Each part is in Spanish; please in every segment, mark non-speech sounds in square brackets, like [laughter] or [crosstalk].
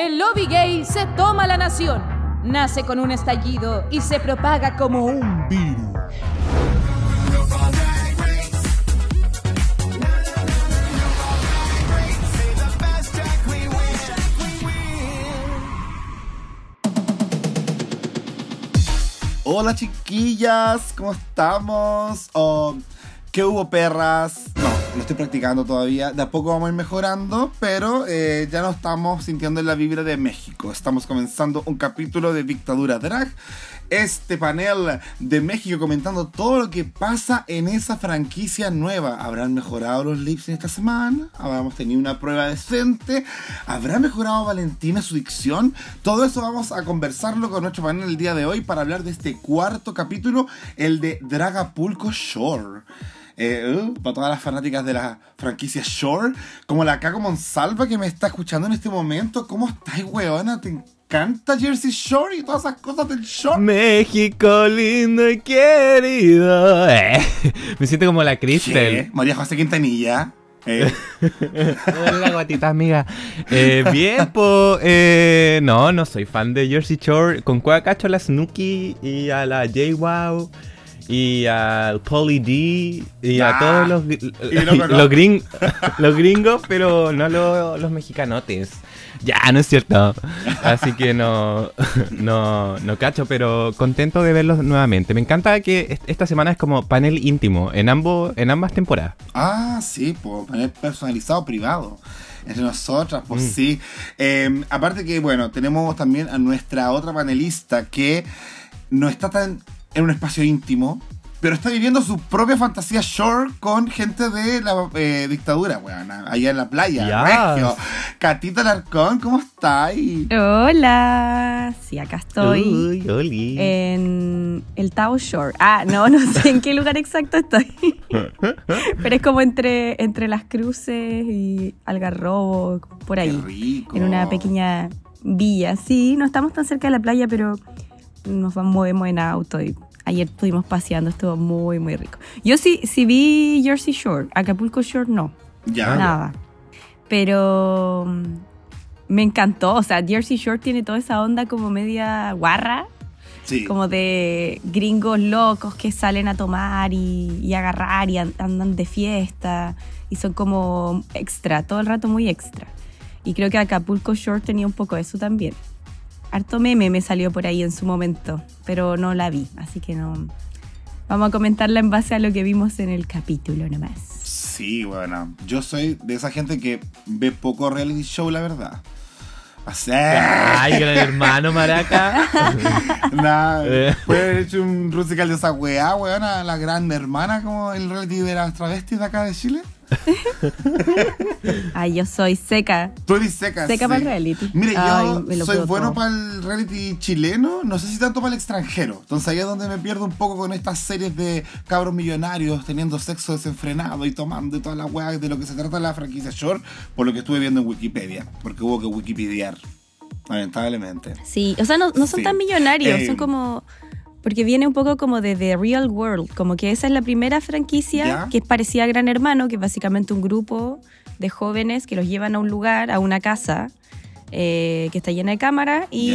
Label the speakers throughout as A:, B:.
A: El lobby gay se toma la nación. Nace con un estallido y se propaga como un virus.
B: Hola chiquillas, ¿cómo estamos? Oh, ¿Qué hubo perras? No, lo estoy practicando todavía. De a poco vamos a ir mejorando, pero eh, ya no estamos sintiendo la vibra de México. Estamos comenzando un capítulo de Dictadura Drag. Este panel de México comentando todo lo que pasa en esa franquicia nueva. ¿Habrán mejorado los lips en esta semana? ¿Habremos tenido una prueba decente? ¿Habrá mejorado Valentina su dicción? Todo eso vamos a conversarlo con nuestro panel el día de hoy para hablar de este cuarto capítulo, el de Dragapulco Shore. Eh, uh, para todas las fanáticas de la franquicia Shore, como la Caco Monsalva que me está escuchando en este momento. ¿Cómo estás, weona? ¿Te encanta Jersey Shore y todas esas cosas del Shore?
C: México lindo y querido. Eh, [laughs] me siento como la Cristel.
B: María José Quintanilla. Eh, [laughs]
C: La guatita amiga. Eh, bien, pues. Eh, no, no soy fan de Jersey Shore. Con cuál cacho a la Snooki y a la J-Wow y al Polly D y a
B: Ah,
C: todos los,
B: no
C: los, gring- [laughs] los gringos, pero no los, los mexicanotes. Ya, no es cierto. Así que no, [laughs] no, no cacho, pero contento de verlos nuevamente. Me encanta que est- esta semana es como panel íntimo en, ambos, en ambas temporadas.
B: ah, sí, pues panel personalizado privado. Entre nosotras, pues
C: Mm.
B: sí. Eh, aparte que, bueno, tenemos también a nuestra otra panelista que no está tan en un espacio íntimo, pero está viviendo su propia fantasía shore con gente de la eh, dictadura, weón, allá en la playa.
C: Yes.
B: Regio. Catita Larcón, ¿cómo estás?
D: Hola, sí, acá estoy
C: Uy, oli.
D: en el Tao Shore. Ah, no, no sé en qué lugar exacto estoy. [laughs] Pero es como entre, entre las cruces y Algarrobo, por
B: Qué
D: ahí.
B: rico.
D: En una pequeña villa. Sí, no estamos tan cerca de la playa, pero nos movemos en auto y ayer estuvimos paseando, estuvo muy, muy rico. Yo sí, sí vi Jersey Shore, Acapulco Shore no.
B: Ya.
D: Nada. Pero mm, me encantó. O sea, Jersey Shore tiene toda esa onda como media guarra,
B: Sí.
D: como de gringos locos que salen a tomar y, y agarrar y an- andan de fiesta. Y son como extra, todo el rato muy extra. Y creo que Acapulco Shore tenía un poco eso también. Harto meme me salió por ahí en su momento, pero no la vi, así que no. Vamos a comentarla en base a lo que vimos en el capítulo nomás.
B: Sí, bueno, yo soy de esa gente que ve poco reality show, la verdad. O sea,
C: Ay, gran [laughs] hermano, maraca. [laughs]
B: nada,
C: Eh.
B: puede haber hecho un musical de esa weá, weón, a la gran hermana como el reality de las travestis de acá de Chile. [laughs]
D: Ay, yo soy seca.
B: Tú eres seca.
D: Seca
B: sí.
D: para el reality.
B: Mire,
D: Ay,
B: yo soy bueno
D: todo.
B: para el reality chileno, no sé si tanto para el extranjero. Entonces ahí es donde me pierdo un poco con estas series de cabros millonarios teniendo sexo desenfrenado y tomando y toda la weá de lo que se trata la franquicia Shore, por lo que estuve viendo en Wikipedia, porque hubo que wikipediar, lamentablemente.
D: Sí, o sea, no, no son
B: Sí.
D: tan millonarios,
B: Eh.
D: son como... Porque viene un poco como de The Real World, como que esa es la primera franquicia que es parecida a Gran Hermano, que es básicamente un grupo de jóvenes que los llevan a un lugar, a una casa, eh, que está llena de cámaras y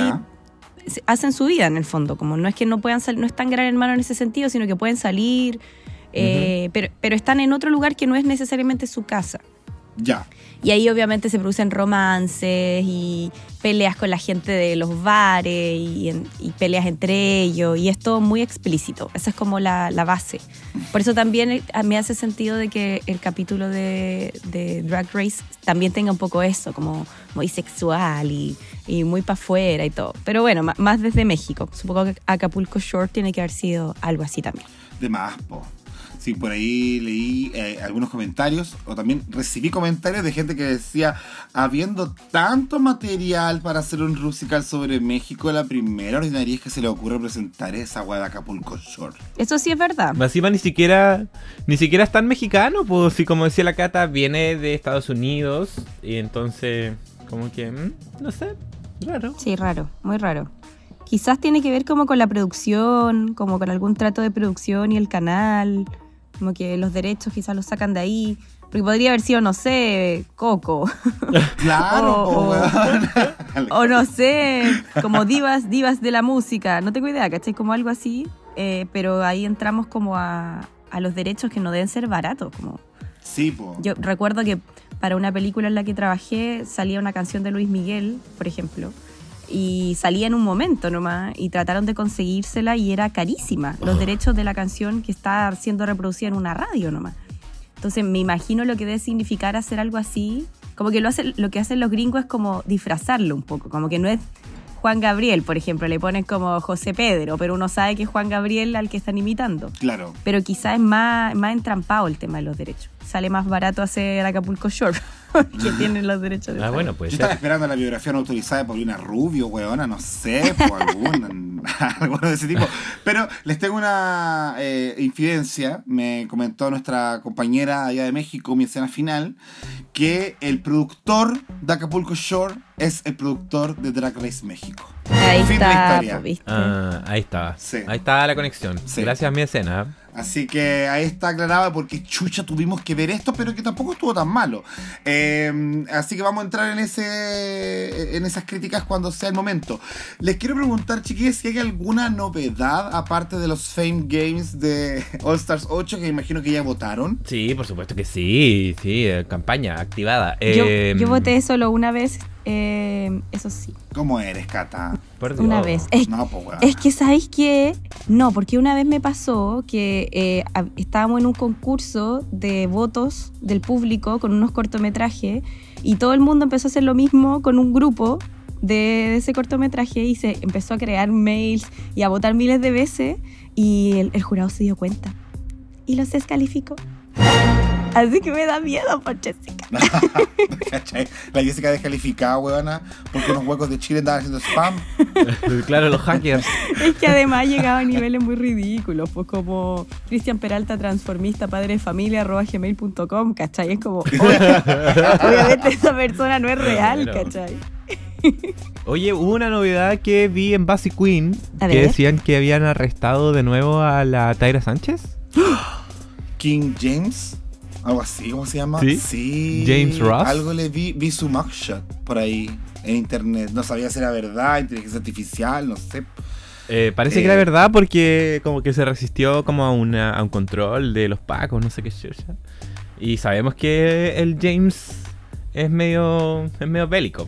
D: hacen su vida en el fondo, como no es que no puedan salir, no es tan Gran Hermano en ese sentido, sino que pueden salir, eh, pero, pero están en otro lugar que no es necesariamente su casa.
B: Ya.
D: Y ahí obviamente se producen romances y peleas con la gente de los bares y, peleas entre ellos. Y es todo muy explícito. Esa es como la, la base. Por eso también eh, a- me hace sentido de que el capítulo de, Drag Race también tenga un poco eso, como muy sexual y, muy para afuera y todo. Pero bueno, más desde México. Supongo que Acapulco Short tiene que haber sido algo así también.
B: De más. Sí, por ahí leí eh, algunos comentarios, o también recibí comentarios de gente que decía, habiendo tanto material para hacer un musical sobre México, la primera ordinaria es que se le ocurre presentar esa weá de Acapulco Shore.
D: Eso sí es verdad.
C: Encima ni siquiera, ni siquiera es tan mexicano, pues si como decía la Cata, viene de Estados Unidos y entonces como que, mm, no sé, raro.
D: Sí, raro, muy raro. Quizás tiene que ver como con la producción, como con algún trato de producción y el canal, como que los derechos quizás los sacan de ahí, porque podría haber sido, no sé, Coco. [laughs]
B: Claro,
D: o no sé, como divas, divas de la música. No tengo idea, ¿cachai? Como algo así. eh, pero ahí entramos como a, a los derechos que no deben ser baratos. Como
B: Sí, po.
D: yo recuerdo que para una película en la que trabajé salía una canción de Luis Miguel, por ejemplo, y salía en un momento nomás y trataron de conseguírsela y era carísima los derechos de la canción que está siendo reproducida en una radio nomás. Entonces me imagino lo que debe significar hacer algo así. Como que lo, hace, lo que hacen los gringos es como disfrazarlo un poco, como que no es Juan Gabriel, por ejemplo, le ponen como José Pedro, pero uno sabe que es Juan Gabriel al que están imitando.
B: Claro.
D: Pero quizás es más, más entrampado el tema de los derechos. Sale más barato hacer Acapulco Shore, [laughs] [laughs] que tienen los derechos de
C: Ah, bueno, pues
B: Yo estaba esperando la biografía no autorizada de Paulina Rubio, weona, no sé, por algún, alguno de ese tipo. Pero les tengo una eh, infidencia. Me comentó nuestra compañera allá de México, mi escena final, que el productor de Acapulco Shore es el productor de Drag Race México.
D: Ahí
B: Fin de la
D: está,
B: historia.
D: po, ¿viste?
C: Ah, ahí está.
B: Sí.
C: Ahí está la conexión.
B: Sí.
C: Gracias, mi escena.
B: Así que ahí está aclarado porque chucha tuvimos que ver esto, pero que tampoco estuvo tan malo. Eh, así que vamos a entrar en ese en esas críticas cuando sea el momento. Les quiero preguntar, chiquillos, si hay alguna novedad aparte de los Fame Games de [laughs] All Stars 8 que imagino que ya votaron.
C: Sí, por supuesto que sí. Sí, eh, campaña activada.
D: Yo,
C: Eh,
D: yo voté solo una vez, eh, eso sí,
B: ¿Cómo eres, Cata?
C: por
D: una vez. Es,
B: No, pues weón.
D: es que, ¿sabéis qué? No, porque una vez me pasó que eh, estábamos en un concurso de votos del público con unos cortometrajes y todo el mundo empezó a hacer lo mismo con un grupo de, de ese cortometraje y se empezó a crear mails y a votar miles de veces y el, el jurado se dio cuenta y los descalificó. Así que me da miedo por Jessica. [laughs]
B: ¿Cachai? La Jessica descalificada, weona, porque unos huecos de Chile andaban haciendo spam. [laughs]
C: claro, los hackers.
D: Es que además llegaba a niveles muy ridículos, pues como Cristian Peralta, transformista, padre de familia, arroba gmail.com, ¿cachai? Es como, [laughs] obviamente esa persona no es real, ¿cachai?
C: Oye, hubo una novedad que vi en Basic Queen que decían que habían arrestado de nuevo a la Tyra Sánchez. [gasps]
B: King James, algo así, ¿cómo se llama?
C: ¿Sí? James Ross.
B: Algo le vi, vi su mugshot por ahí en internet. No sabía si era verdad, inteligencia artificial, no sé.
C: Eh, parece
B: Eh.
C: que era verdad porque como que se resistió como a, una, a un control de los pacos, no sé qué chucha. Y sabemos que el James es medio, es medio bélico.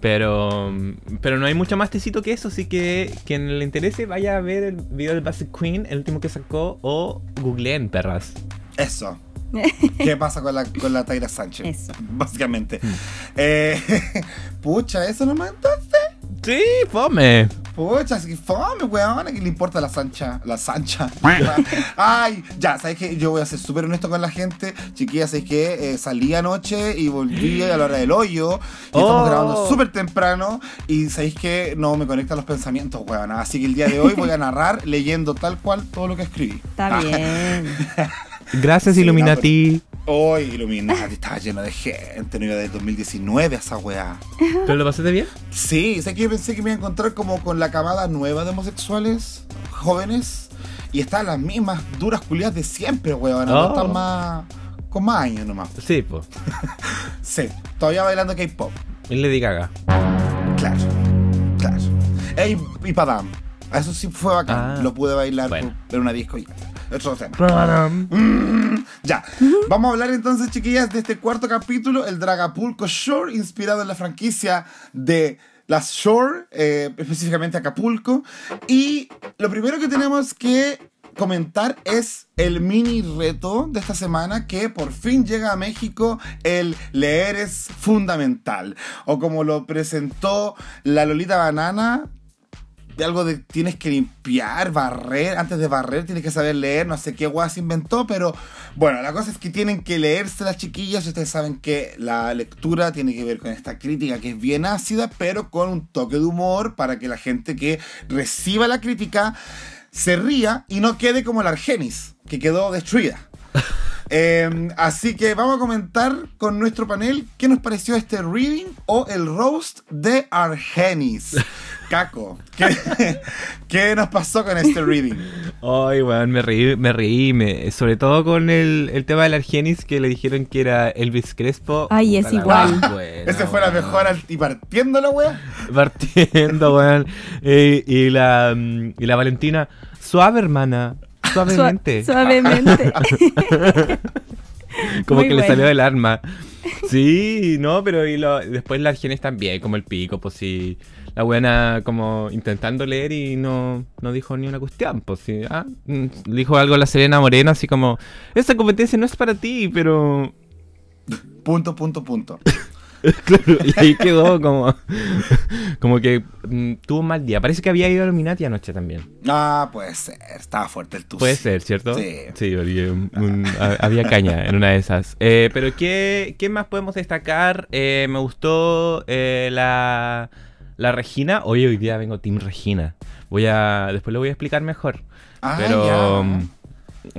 C: Pero, pero no hay mucho más tecito que eso, así que quien le interese vaya a ver el video del Basic Queen, el último que sacó, o googleen, perras.
B: Eso. [laughs] ¿Qué pasa con la, con la Tyra Sánchez?
D: Eso.
B: Básicamente. Eh, [laughs] pucha, eso nomás entonces.
C: Sí, fome.
B: Pucha, que fome, weón. ¿A qué le importa la Sancha? La Sancha. [laughs] Ay, ya, ¿sabes qué? Yo voy a ser súper honesto con la gente. Chiquillas, ¿sabes qué? Eh, salí anoche y volví a la hora del hoyo. Y
C: Oh.
B: estamos grabando súper temprano. Y ¿sabéis que No me conectan los pensamientos, weón. Así que el día de hoy voy a narrar leyendo tal cual todo lo que escribí.
D: Está bien.
C: Gracias,
B: Sí,
C: Illuminati.
B: Hoy, Illuminati, estaba lleno de gente. No iba desde 2019 a esa weá.
C: ¿Pero lo pasaste bien?
B: Sí, sé que yo pensé que me iba a encontrar como con la camada nueva de homosexuales jóvenes y están las mismas duras culiadas de siempre, weón. No
C: Oh.
B: están más. con más años nomás.
C: Sí, pues. [laughs]
B: Sí, todavía bailando K-pop.
C: Y Lady Gaga.
B: Claro, claro. Ey, y Padam. Eso sí fue bacán.
C: Ah.
B: Lo pude bailar
C: Bueno.
B: en una disco y. Otro tema. Mm, ya, vamos a hablar entonces, chiquillas, de este cuarto capítulo, el Dragapulco Shore, inspirado en la franquicia de las Shore, eh, específicamente Acapulco. Y lo primero que tenemos que comentar es el mini reto de esta semana que por fin llega a México, el leer es fundamental. O como lo presentó la Lolita Banana, de algo de tienes que limpiar, barrer, antes de barrer tienes que saber leer, no sé qué guay se inventó, pero bueno, la cosa es que tienen que leerse las chiquillas, ustedes saben que la lectura tiene que ver con esta crítica que es bien ácida, pero con un toque de humor para que la gente que reciba la crítica se ría y no quede como la Argenis, que quedó destruida. [laughs] Eh, así que vamos a comentar con nuestro panel qué nos pareció este reading o el roast de Argenis. [laughs] Caco, ¿qué, [laughs] qué nos pasó con este reading?
C: Ay, weón, me reí, me reí, me- sobre todo con el, el tema del Argenis que le dijeron que era Elvis Crespo.
D: Ay, es
C: Puta
D: igual.
C: buena,
B: Ese fue la
C: weón.
B: mejor y partiendo la wea.
C: Partiendo, weón. Eh, y, la, mm, y la Valentina, suave, hermana. Suavemente.
D: Sua- suavemente. [laughs]
C: como
D: muy
C: que le salió del arma. Sí, no, pero y lo- después la Argenis también, como el pico, pues sí. La buena como intentando leer y no, no dijo ni una cuestión, pues sí. Ah, mm, dijo algo a la Serena Moreno, así como, esta competencia no es para ti, pero...
B: Punto, punto, punto. [laughs] [laughs]
C: Claro, y ahí quedó como, [laughs] como que mm, tuvo un mal día. Parece que había ido a Illuminati anoche también.
B: Ah, puede ser. Estaba fuerte el tusi.
C: Puede ser, ¿cierto?
B: Sí.
C: Sí, porque, un- un- ha- había caña en una de esas. Eh, pero ¿qué, qué más podemos destacar? Eh, me gustó eh, la, la Regina. Oye, hoy día vengo Team Regina. Voy a, después lo voy a explicar mejor.
B: Ah,
C: pero
B: ya.
C: mm,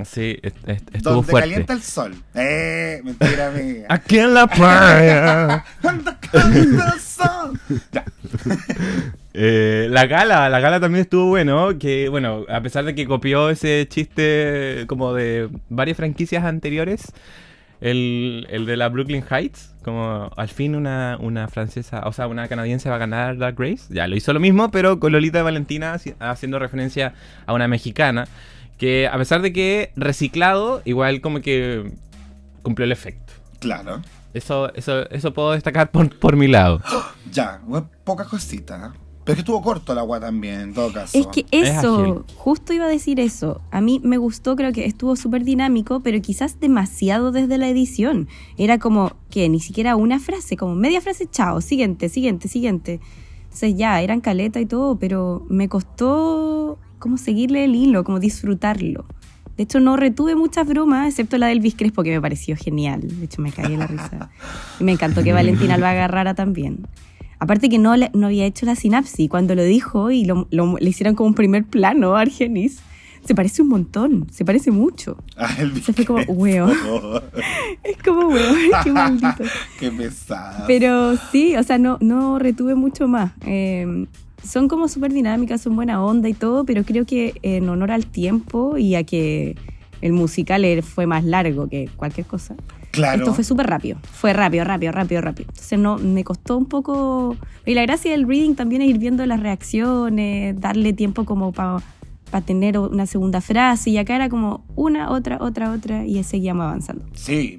C: sí, est- est- estuvo
B: Donde
C: fuerte.
B: calienta el sol. Eh, mentira, amiga. [laughs]
C: Aquí en la playa. [laughs]
B: Cuando calienta el sol. Ya. [laughs]
C: Eh, la gala, la gala también estuvo bueno, que bueno, a pesar de que copió ese chiste como de varias franquicias anteriores, el, el de la Brooklyn Heights, como al fin una, una francesa, o sea, una canadiense va a ganar la Grace, ya lo hizo lo mismo, pero con Lolita Valentina haci- haciendo referencia a una mexicana, que a pesar de que reciclado, igual como que cumplió el efecto.
B: Claro.
C: Eso, eso, eso puedo destacar por, por mi lado. [gasps]
B: Ya, we- poca cosita. ¿eh? Pero es que estuvo corto el agua también, en todo caso.
D: Es que
C: Es
D: eso, justo iba a decir eso. A mí me gustó, creo que estuvo súper dinámico, pero quizás demasiado desde la edición. Era como que ni siquiera una frase, como media frase, chao, siguiente, siguiente, siguiente. Entonces ya, eran caleta y todo, pero me costó como seguirle el hilo, como disfrutarlo. De hecho, no retuve muchas bromas, excepto la del Crespo, que me pareció genial. De hecho, me caí en la risa. Y me encantó que Valentina lo agarrara también. Aparte que no, le- no había hecho la sinapsis. Cuando lo dijo y lo, lo- le hicieron como un primer plano a Argenis, se parece un montón, se parece mucho.
B: Ah, el
D: Se fue como, weón. [laughs] Es como, weón, qué [laughs] maldito.
B: Qué pesada.
D: Pero sí, o sea, no, no retuve mucho más. Eh, son como súper dinámicas, son buena onda y todo, pero creo que en honor al tiempo y a que el musical eh, fue más largo que cualquier cosa.
B: claro.
D: Esto fue súper rápido. Fue rápido, rápido, rápido, rápido. Entonces no, me costó un poco. Y la gracia del reading también es ir viendo las reacciones, darle tiempo como para tener una segunda frase. Y acá era como una, otra, otra, otra, y seguíamos avanzando.
B: Sí.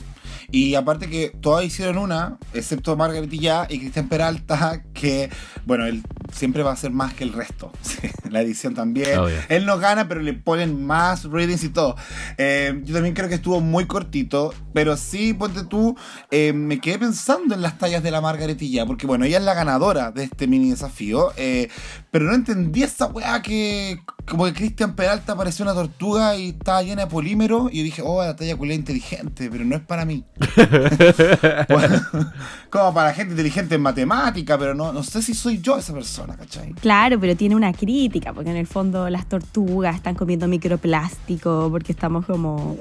B: Y aparte que todas hicieron una, excepto Margaret y ya y Cristian Peralta, [laughs] que, bueno, él siempre va a ser más que el resto. [laughs] Sí, la edición también.
C: Obvio.
B: Él no gana, pero le ponen más readings y todo. Eh, yo también creo que estuvo muy cortito, pero sí, ponte tú, eh, me quedé pensando en las tallas de la Margaret y ya, porque bueno, ella es la ganadora de este mini desafío, eh, pero no entendí esa weá que como que Cristian Peralta parecía una tortuga y estaba llena de polímero y yo dije, oh, la talla culé inteligente, pero no es para mí. Bueno, [laughs] como para gente inteligente en matemática, pero no, no sé si soy yo esa persona, ¿cachai?
D: Claro, pero tiene una crítica, porque en el fondo las tortugas están comiendo microplástico, porque estamos como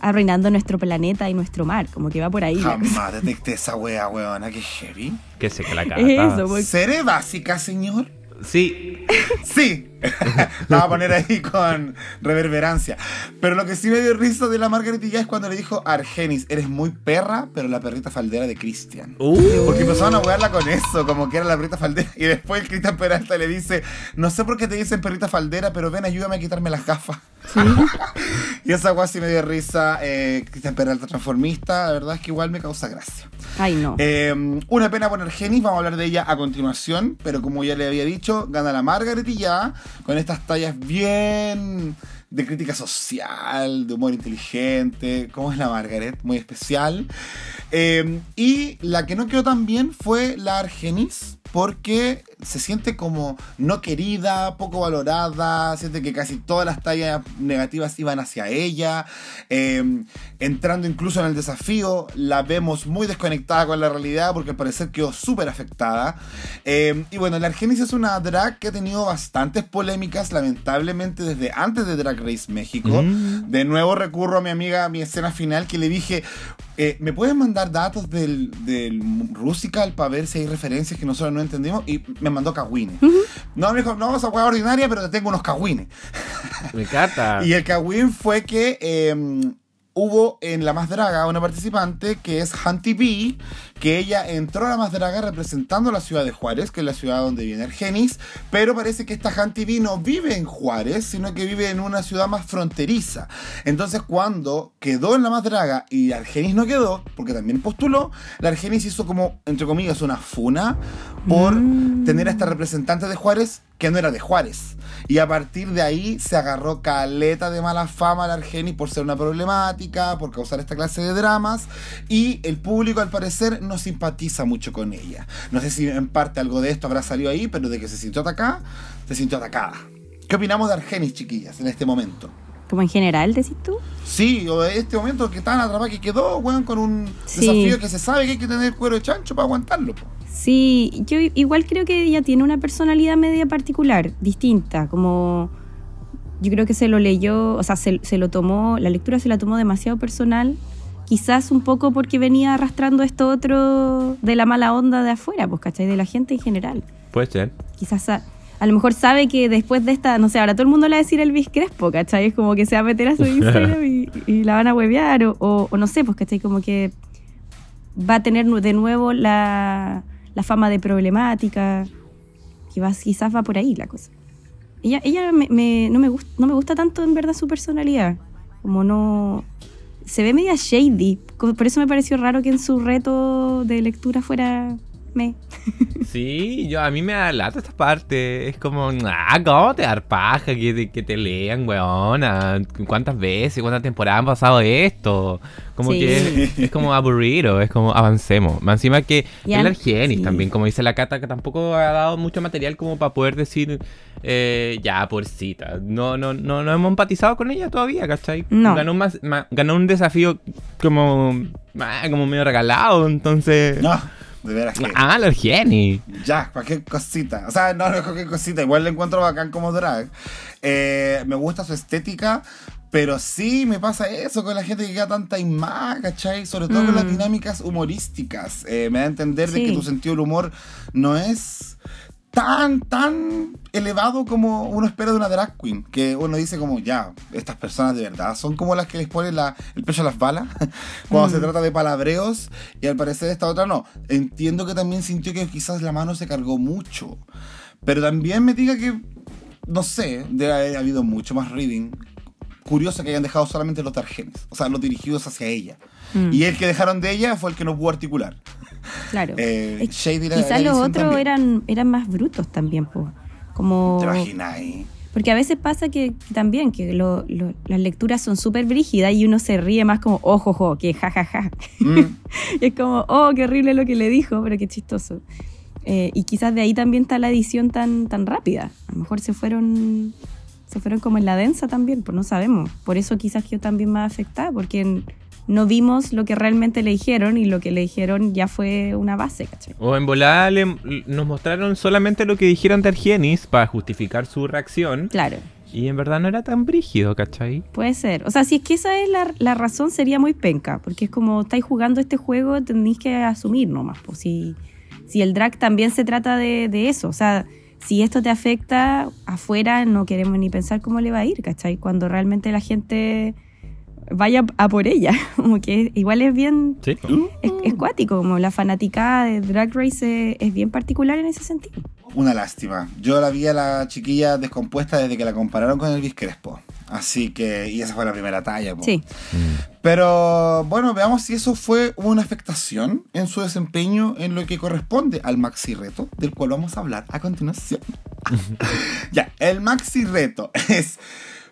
D: arruinando nuestro planeta y nuestro mar, como que va por ahí.
B: Jamás detecté esa wea, weona, que heavy.
C: Que se que la cata.
D: Es [laughs] eso, porque-
B: ¿Seré básica, señor?
C: Sí, [laughs]
B: Sí. [laughs] La voy a poner ahí con reverberancia. Pero lo que sí me dio risa de la Margaret ya es cuando le dijo Argenis, eres muy perra, pero la perrita faldera de Cristian.
C: Uh,
B: Porque empezaron a wearla con eso, como que era la perrita faldera. Y después el Cristian Peralta le dice, no sé por qué te dicen perrita faldera, pero ven, ayúdame a quitarme las gafas. [laughs] y esa weá sí me dio risa. Eh, Cristian Peralta transformista, la verdad es que igual me causa gracia.
D: Ay, no.
B: Eh, una pena poner Genis, vamos a hablar de ella a continuación, pero como ya le había dicho, gana la Margaret y ya, con estas tallas bien de crítica social, de humor inteligente, como es la Margaret, muy especial. Eh, y la que no quedó tan bien fue la Argenis, porque se siente como no querida, poco valorada, siente que casi todas las tallas negativas iban hacia ella. Eh, entrando incluso en el desafío, la vemos muy desconectada con la realidad porque al parecer quedó súper afectada. Eh, y bueno, la Argenis es una drag que ha tenido bastantes polémicas, lamentablemente desde antes de Drag Race México.
C: Mm.
B: De nuevo recurro a mi amiga, a mi escena final, que le dije, eh, ¿me puedes mandar datos del, del Rusical para ver si hay referencias que nosotros no entendimos? Y me mandó cagüines. No, me dijo, no, esa hueá ordinaria, pero te tengo unos cagüines.
C: Me encanta. [laughs]
B: Y el cagüín fue que eh, hubo en La Más Draga una participante que es Hunty B, que ella entró a La Más Draga representando la ciudad de Juárez, que es la ciudad donde viene Argenis, pero parece que esta Hunty B no vive en Juárez, sino que vive en una ciudad más fronteriza. Entonces cuando quedó en La Más Draga y Argenis no quedó, porque también postuló, la Argenis hizo como, entre comillas, una funa por tener a esta representante de Juárez que no era de Juárez. Y a partir de ahí se agarró caleta de mala fama a la Argenis por ser una problemática, por causar esta clase de dramas. Y el público, al parecer, no simpatiza mucho con ella. No sé si en parte algo de esto habrá salido ahí, pero de que se sintió atacada, se sintió atacada. ¿Qué opinamos de Argenis, chiquillas, en este momento?
D: Como en general, decís tú.
B: Sí, o de este momento que tan atrapada que quedó, weón, con un
D: Sí.
B: desafío que se sabe que hay que tener cuero de chancho para aguantarlo. po.
D: Sí, yo igual creo que ella tiene una personalidad media particular, distinta, como yo creo que se lo leyó, o sea, se, se lo tomó, la lectura se la tomó demasiado personal, quizás un poco porque venía arrastrando esto otro de la mala onda de afuera, pues, ¿cachai? De la gente en general.
C: Puede ser.
D: Quizás a, a lo mejor sabe que después de esta, no sé, ahora todo el mundo le va a decir Elvis Crespo, ¿cachai? Es como que se va a meter a su [laughs] Instagram y, y la van a huevear, o, o- o no sé, pues, ¿cachai? Como que va a tener de nuevo la, la fama de problemática, que va, quizás va por ahí la cosa. Ella, ella me, me- no, me gusta, no me gusta tanto en verdad su personalidad, como no... Se ve media shady, por eso me pareció raro que en su reto de lectura fuera me.
C: Sí, yo a mí me da lata esta parte. Es como, ah, ¿cómo te dar paja que te, que te lean, weona? ¿Cuántas veces, cuántas temporadas han pasado esto? Como
D: Sí.
C: que es, es como aburrido, es como avancemos. Más encima que
D: Ya,
C: el Argenis
D: sí.
C: también, como dice la Cata, que tampoco ha dado mucho material como para poder decir, eh, ya, pobrecita. No, no, no, no hemos empatizado con ella todavía, ¿cachai?
D: No.
C: Ganó, más, ma- ganó un desafío como, ah, como medio regalado, entonces...
B: No, de veras que.
C: Ah, el Argenis.
B: Ya, cualquier cosita. O sea, no, no es cualquier cosita. Igual le encuentro bacán como drag. Eh, me gusta su estética. Pero sí me pasa eso con la gente que queda tanta imagen, ¿cachai? Sobre todo con las
D: Mm.
B: dinámicas humorísticas. Eh, me da a entender de que tu sentido del humor no es tan, tan elevado como uno espera de una drag queen. Que uno dice como, ya, estas personas de verdad son como las que les ponen la- el pecho a las balas [laughs] cuando se
D: Mm.
B: trata de palabreos. Y al parecer esta otra no. Entiendo que también sintió que quizás la mano se cargó mucho. Pero también me diga que, no sé, debe haber habido mucho más reading. Curioso que hayan dejado solamente los tarjenes, o sea, los dirigidos hacia ella.
D: Mm.
B: Y el que dejaron de ella fue el que no pudo articular.
D: Claro.
B: Eh,
D: quizás los otros eran, eran más brutos también, pues. Como...
B: ¿Te imaginas?
D: Porque a veces pasa que que también, que lo- lo- las lecturas son súper brígidas y uno se ríe más como, ojo, ojo, que jajaja.
B: Mm.
D: y [laughs] es como, oh, qué horrible lo que le dijo, pero qué chistoso. Eh, y quizás de ahí también está la edición tan, tan rápida. A lo mejor se fueron, se fueron como en la densa también, pues no sabemos. Por eso quizás quedó también más afectada, porque no vimos lo que realmente le dijeron y lo que le dijeron ya fue una base, ¿cachai?
C: O en volada le- nos mostraron solamente lo que dijeron de Argenis para justificar su reacción.
D: Claro.
C: Y en verdad no era tan brígido, ¿cachai?
D: Puede ser. O sea, si es que esa es la, la razón, sería muy penca. Porque es como estáis jugando este juego, tenéis que asumir nomás. Pues si, si el drag también se trata de, de eso. O sea, si esto te afecta afuera, no queremos ni pensar cómo le va a ir, ¿cachai? Cuando realmente la gente vaya a por ella. [laughs] Como que igual es bien.
C: Sí.
D: Es, es cuático, como la fanaticada de Drag Race es, es bien particular en ese sentido.
B: Una lástima. Yo la vi a la chiquilla descompuesta desde que la compararon con Elvis Crespo. Así que, y esa fue la primera talla. po.
D: Sí.
B: Pero bueno, veamos si eso fue una afectación en su desempeño en lo que corresponde al maxi reto, del cual vamos a hablar a continuación. [laughs] ya, el maxi reto es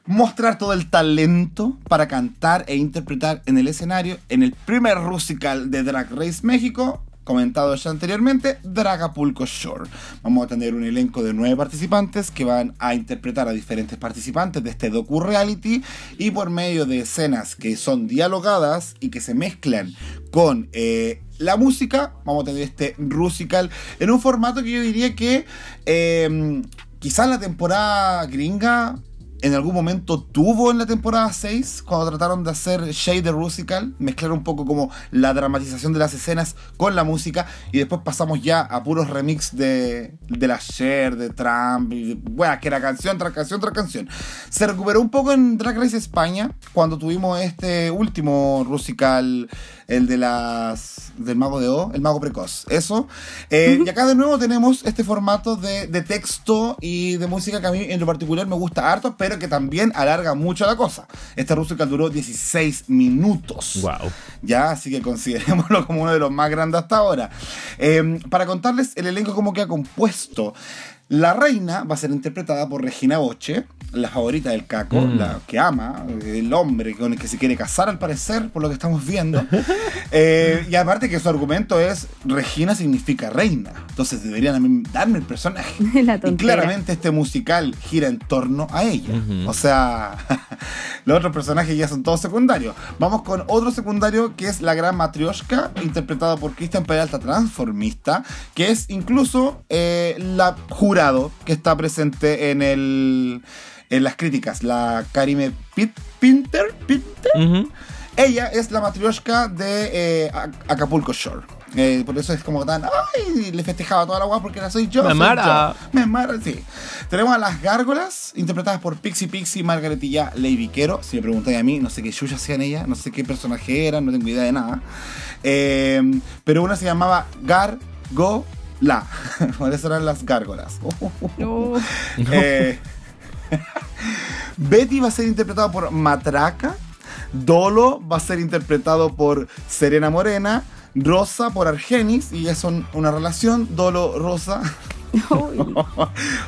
B: mostrar todo el talento para cantar e interpretar en el escenario en el primer musical de Drag Race México comentado ya anteriormente, Dragapulco Shore. Vamos a tener un elenco de nueve participantes que van a interpretar a diferentes participantes de este docu-reality y por medio de escenas que son dialogadas y que se mezclan con eh, la música, vamos a tener este Rusical en un formato que yo diría que eh, quizás la temporada gringa en algún momento tuvo en la temporada 6, cuando trataron de hacer Shade the Rusical, mezclar un poco como la dramatización de las escenas con la música, y después pasamos ya a puros remix de, de la Cher, de Trump, y, bueno, que era canción tras canción tras canción. Se recuperó un poco en Drag Race España, cuando tuvimos este último Rusical, el de las del Mago de O, el Mago Precoz, eso. Eh, Y acá de nuevo tenemos este formato de, de texto y de música que a mí en lo particular me gusta harto, pero que también alarga mucho la cosa. Este Rusical duró 16 minutos.
C: Wow.
B: Ya, así que considerémoslo como uno de los más grandes hasta ahora. Eh, para contarles el elenco como que ha compuesto. La reina va a ser interpretada por Regina Boche, la favorita del Caco,
C: Mm.
B: la que ama, el hombre con el que se quiere casar al parecer, por lo que estamos viendo. [laughs] Eh, y aparte que su argumento es, Regina significa reina, entonces deberían a mí darme el personaje. [laughs]
D: La
B: Y claramente este musical gira en torno a ella. O sea, [laughs] los otros personajes ya son todos secundarios. Vamos con otro secundario que es la gran Matrioshka, interpretada por Cristian Peralta, transformista, que es incluso eh, la jurado que está presente en el en las críticas, la Karime Pit- Pinter. Ella es la matrioshka de eh, Ac- Acapulco Shore. Eh, por eso es como tan. ¡Ay! Le festejaba toda la guapa porque la soy yo.
C: Me
B: soy
C: mara.
B: yo. Me mara, sí. Tenemos a las gárgolas, interpretadas por Pixie Pixie, Margaretilla Viquero. Si me preguntáis a mí, no sé qué yuya hacían ella, no sé qué personaje eran, no tengo idea de nada. Eh, pero una se llamaba Gargola. por eso eran las gárgolas. [laughs]
D: No.
B: Eh, Betty va a ser interpretado por Matraca. Dolo va a ser interpretado por Serena Morena. Rosa por Argenis. Y ya son una relación. Dolo, Rosa. [laughs] [laughs] Oye,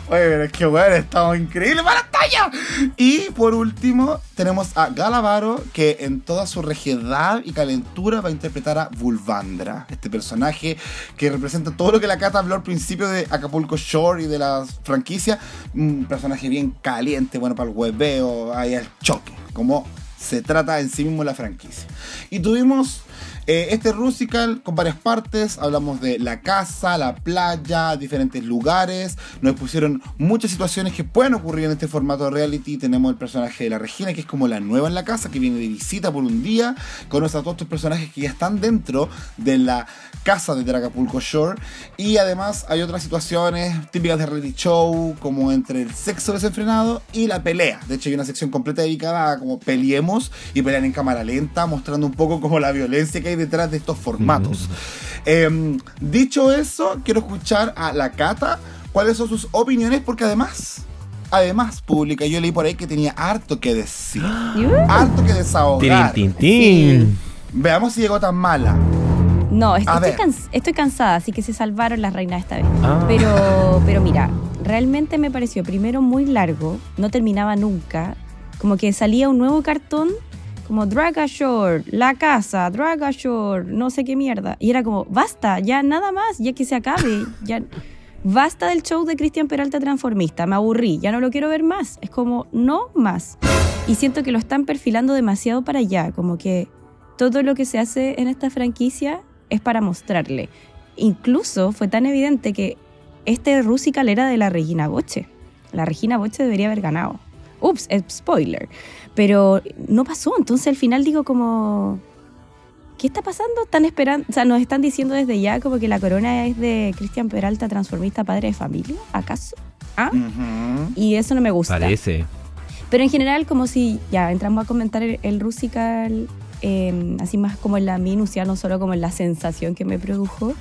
B: pero es que bueno, estamos increíbles para talla. Y por último, tenemos a Galavaro, que en toda su regiedad y calentura va a interpretar a Vulvandra, este personaje que representa todo lo que la Cata habló al principio de Acapulco Shore y de la franquicia. Un personaje bien caliente, bueno para el hueveo, ahí al choque, como se trata en sí mismo la franquicia. Y tuvimos eh, este Rusical con varias partes, hablamos de la casa, la playa, diferentes lugares, nos pusieron muchas situaciones que pueden ocurrir en este formato de reality, tenemos el personaje de la Regina, que es como la nueva en la casa, que viene de visita por un día, conoce a todos estos personajes que ya están dentro de la casa de Dragapulco Shore, y además hay otras situaciones típicas de reality show, como entre el sexo desenfrenado y la pelea, de hecho hay una sección completa dedicada a como peleemos y pelean en cámara lenta, mostrando un poco como la violencia que hay detrás de estos formatos. Eh, dicho eso, quiero escuchar a la Cata cuáles son sus opiniones, porque además, además, pública, yo leí por ahí que tenía harto que decir, [gasps] harto que desahogar.
C: tin, tin.
B: Veamos si llegó tan mala.
D: No, estoy, cans- estoy cansada, así que se salvaron las reinas esta vez.
C: Ah.
D: Pero, pero mira, realmente me pareció primero muy largo, no terminaba nunca, como que salía un nuevo cartón, como Drag Ashore, La Casa, Drag Ashore, no sé qué mierda. Y era como, basta, ya nada más, ya que se acabe, ya... Basta del show de Cristian Peralta Transformista, me aburrí, ya no lo quiero ver más. Es como, no más. Y siento que lo están perfilando demasiado para allá, como que todo lo que se hace en esta franquicia es para mostrarle. Incluso fue tan evidente que este Rusical era de la Regina Boche. La Regina Boche debería haber ganado. Ups, spoiler. Pero no pasó, entonces al final digo como... ¿Qué está pasando? Están esperando, o sea, nos están diciendo desde ya como que la corona es de Cristian Peralta, transformista, padre de familia, ¿acaso? ¿Ah?
B: Ujú.
D: Y eso no me gusta.
C: Parece.
D: Pero en general, como si ya entramos a comentar el, el Rusical, eh, así más como en la minucia, no solo como en la sensación que me produjo.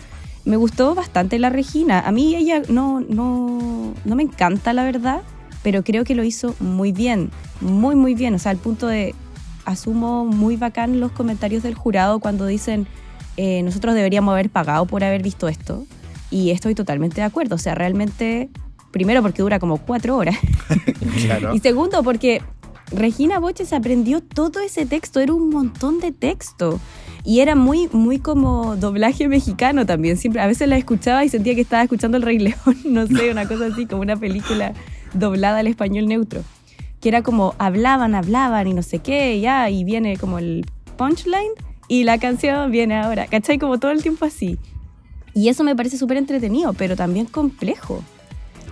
D: Me gustó bastante la Regina. A mí ella no, no, no me encanta, la verdad, pero creo que lo hizo muy bien, muy, muy bien. O sea, al punto de, asumo muy bacán los comentarios del jurado cuando dicen, eh, nosotros deberíamos haber pagado por haber visto esto. Y estoy totalmente de acuerdo. O sea, realmente, primero porque dura como cuatro horas. [laughs]
B: Claro.
D: Y segundo, porque Regina Boche se aprendió todo ese texto, era un montón de texto. Y era muy, muy como doblaje mexicano también. Siempre, a veces la escuchaba y sentía que estaba escuchando El Rey León, [laughs] no sé, una cosa así, como una película doblada al español neutro. Que era como hablaban, hablaban y no sé qué, ya, y viene como el punchline y la canción viene ahora. ¿Cachai? Como todo el tiempo así. Y eso me parece súper entretenido, pero también complejo.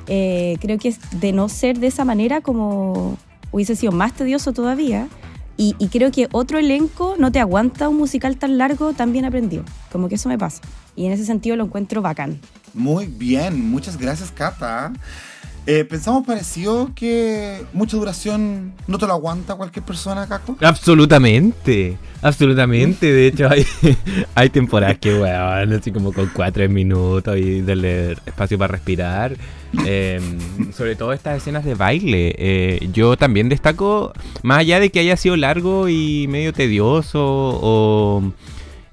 D: Eh, creo que de no ser de esa manera como hubiese sido más tedioso todavía. Y, creo que otro elenco no te aguanta un musical tan largo tan bien aprendido. Como que eso me pasa. Y en ese sentido lo encuentro bacán.
B: Muy bien, muchas gracias Cata. Eh, pensamos parecido que mucha duración no te lo aguanta cualquier persona, Caco.
C: Absolutamente, absolutamente. De hecho, hay, [laughs] hay temporadas que, weón, así como con cuatro minutos y darle espacio para respirar. Eh, sobre todo estas escenas de baile. Eh, yo también destaco, más allá de que haya sido largo y medio tedioso o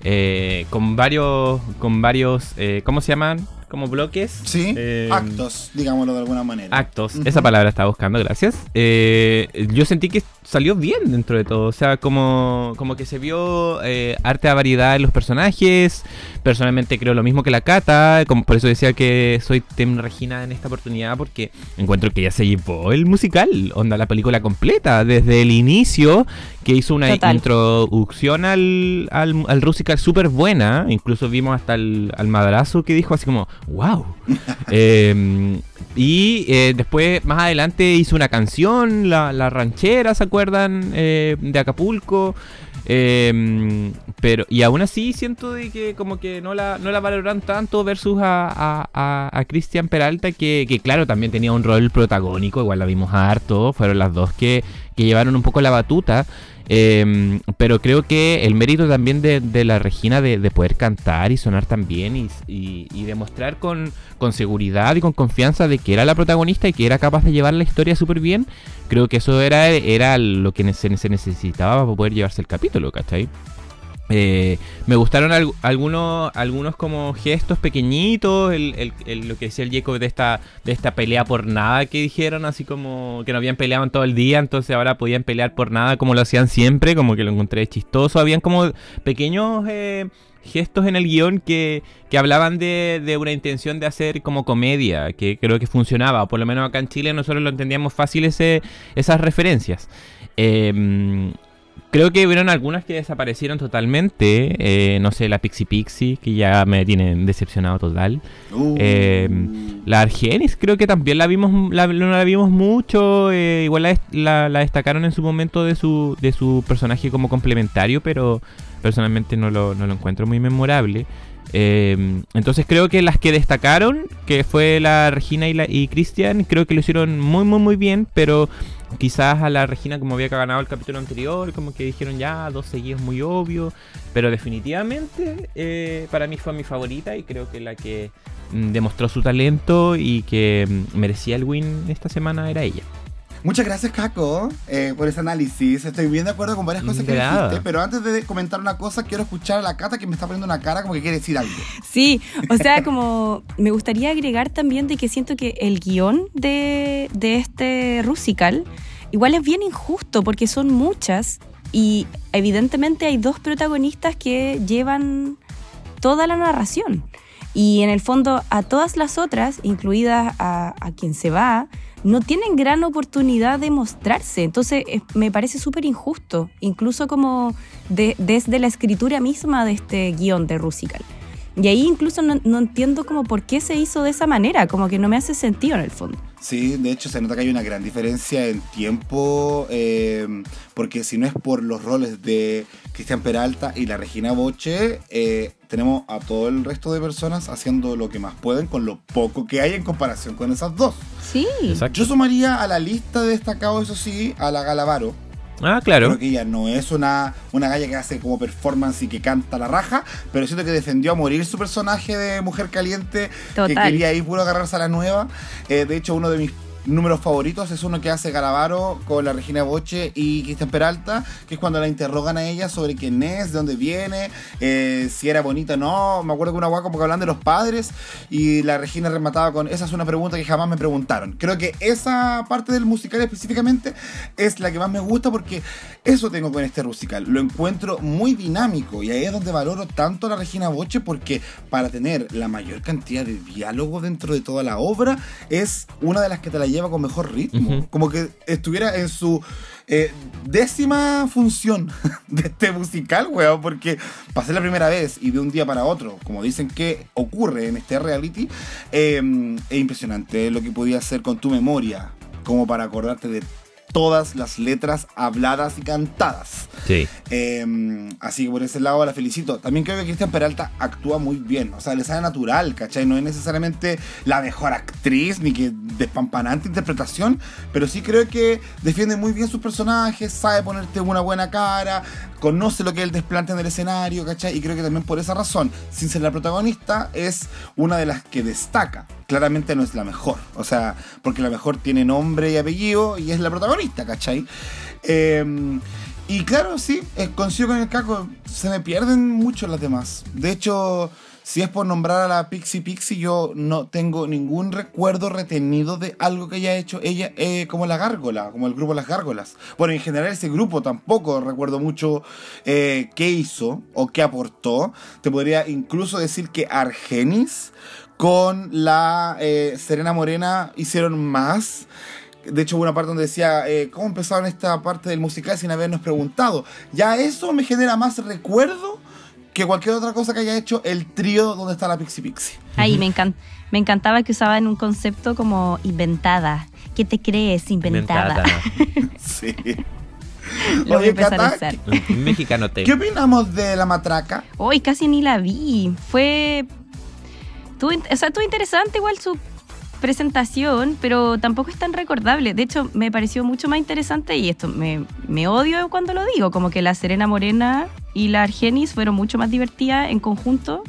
C: eh, con varios, con varios, eh, ¿cómo se llaman? Como bloques.
B: Sí, eh, actos, digámoslo de alguna manera.
C: Actos, esa palabra estaba buscando, gracias. Eh, yo sentí que salió bien dentro de todo, o sea, como, como que se vio eh, arte a variedad en los personajes. Personalmente creo lo mismo que la Cata, como por eso decía que soy Tem Regina en esta oportunidad, porque encuentro que ya se llevó el musical, onda la película completa, desde el inicio, que hizo una introducción al, al, al Rusical súper buena, incluso vimos hasta el, al madrazo que dijo así como, wow. [laughs] Em, y eh, después, más adelante, hizo una canción, La, Ranchera, ¿se acuerdan? Eh, de Acapulco. Em, pero, y aún así siento de que como que no la, no la valoran tanto versus a, a, Cristian Peralta, que, que, claro, también tenía un rol protagónico, igual la vimos harto, fueron las dos que, que llevaron un poco la batuta. Em, pero creo que el mérito también de, la Regina de, poder cantar y sonar tan bien y, demostrar con, seguridad y con confianza de que era la protagonista y que era capaz de llevar la historia súper bien, creo que eso era, era lo que se, se necesitaba para poder llevarse el capítulo, ¿cachai? Eh, me gustaron algunos, algunos como gestos pequeñitos, lo que decía el Jacob de esta, de esta pelea por nada que dijeron, así como que no habían peleado en todo el día, entonces ahora podían pelear por nada como lo hacían siempre, como que lo encontré chistoso. Habían como pequeños eh, gestos en el guion que, que hablaban de, de, una intención de hacer como comedia, que creo que funcionaba, o por lo menos acá en Chile nosotros lo entendíamos fácil ese, esas referencias. Eh, Creo que hubieron algunas que desaparecieron totalmente. Eh, no sé, la Pixie Pixie, que ya me tienen decepcionado total. Uh. Eh, la Argenis, creo que también la vimos, la, no la vimos mucho. Eh, igual la, destacaron en su momento de su, de su personaje como complementario, pero personalmente no lo, no lo encuentro muy memorable. Entonces creo que las que destacaron, que fue la Regina y, la, y Christian, creo que lo hicieron muy, muy, muy bien, pero Quizás a la Regina, como había ganado el capítulo anterior, como que dijeron ya, dos seguidos muy obvio. Pero definitivamente eh, para mí fue mi favorita y creo que la que mm, demostró su talento y que mm, merecía el win esta semana era ella.
B: Muchas gracias, Caco, eh, por ese análisis. Estoy bien de acuerdo con varias cosas que dijiste, pero antes de comentar una cosa, quiero escuchar a la Cata que me está poniendo una cara como que quiere decir algo. [laughs]
D: Sí, o sea, como me gustaría agregar también de que siento que el guion de, de este Rusical igual es bien injusto porque son muchas y evidentemente hay dos protagonistas que llevan toda la narración. Y en el fondo a todas las otras, incluidas a, a quien se va, no tienen gran oportunidad de mostrarse. Entonces me parece súper injusto, incluso como desde la escritura misma de este guion de Rusical. Y ahí incluso no, entiendo como por qué se hizo de esa manera, como que no me hace sentido en el fondo.
B: Sí, de hecho se nota que hay una gran diferencia en tiempo, eh, porque si no es por los roles de Cristian Peralta y la Regina Boche, eh, tenemos a todo el resto de personas haciendo lo que más pueden con lo poco que hay en comparación con esas dos.
D: Sí.
B: Yo sumaría a la lista de destacados, eso sí, a la Galavaro
C: Ah, claro.
B: Creo que ella no es una, una galla que hace como performance y que canta la raja, pero siento que defendió a morir su personaje de mujer caliente que quería ir puro agarrarse a la nueva. Eh, de hecho, uno de mis números favoritos es uno que hace Galavaro con la Regina Boche y Cristian Peralta, que es cuando la interrogan a ella sobre quién es, de dónde viene, eh, si era bonita o no. Me acuerdo que una guaca como que hablan de los padres y la Regina remataba con esa es una pregunta que jamás me preguntaron. Creo que esa parte del musical específicamente es la que más me gusta porque eso tengo con este musical. Lo encuentro muy dinámico y ahí es donde valoro tanto a la Regina Boche porque para tener la mayor cantidad de diálogo dentro de toda la obra es una de las que te la lleva con mejor ritmo. Como que estuviera en su eh, décima función [laughs] de este musical, weón, porque pasé la primera vez y de un día para otro, como dicen que ocurre en este reality, eh, es impresionante lo que podía hacer con tu memoria, como para acordarte de todas las letras habladas y cantadas.
C: Sí.
B: Eh, así que por ese lado la felicito. También creo que Cristian Peralta actúa muy bien. O sea, le sale natural, ¿cachai? No es necesariamente la mejor actriz ni que despampanante interpretación, pero sí creo que defiende muy bien sus personajes, sabe ponerte una buena cara, conoce lo que el desplante en el escenario, ¿cachai? Y creo que también por esa razón, sin ser la protagonista, es una de las que destaca. Claramente no es la mejor. O sea, porque la mejor tiene nombre y apellido y es la protagonista, ¿cachai? Eh, y claro, sí, eh, coincido con el caco, se me pierden mucho las demás. De hecho, si es por nombrar a la Pixie Pixie, yo no tengo ningún recuerdo retenido de algo que haya hecho ella eh, como la gárgola, como el grupo Las Gárgolas. Bueno, en general ese grupo tampoco recuerdo mucho eh, qué hizo o qué aportó. Te podría incluso decir que Argenis con la eh, Serena Morena hicieron más. De hecho, hubo una parte donde decía, eh, ¿cómo empezaron esta parte del musical sin habernos preguntado? Ya eso me genera más recuerdo que cualquier otra cosa que haya hecho el trío donde está la Pixie Pixie.
D: Ahí me, encan- me encantaba que usaban un concepto como inventada. ¿Qué te crees inventada? [laughs]
B: Sí.
D: Lo voy a
B: Oye,
D: empezar a
B: Cata,
D: usar.
C: Un mexicano te.
B: ¿qué opinamos de la matraca?
D: Hoy casi ni la vi. Fue. Tuvo, in- o sea, estuvo interesante igual su presentación, pero tampoco es tan recordable. De hecho, me pareció mucho más interesante, y esto me, me odio cuando lo digo, como que la Serena Morena y la Argenis fueron mucho más divertidas en conjunto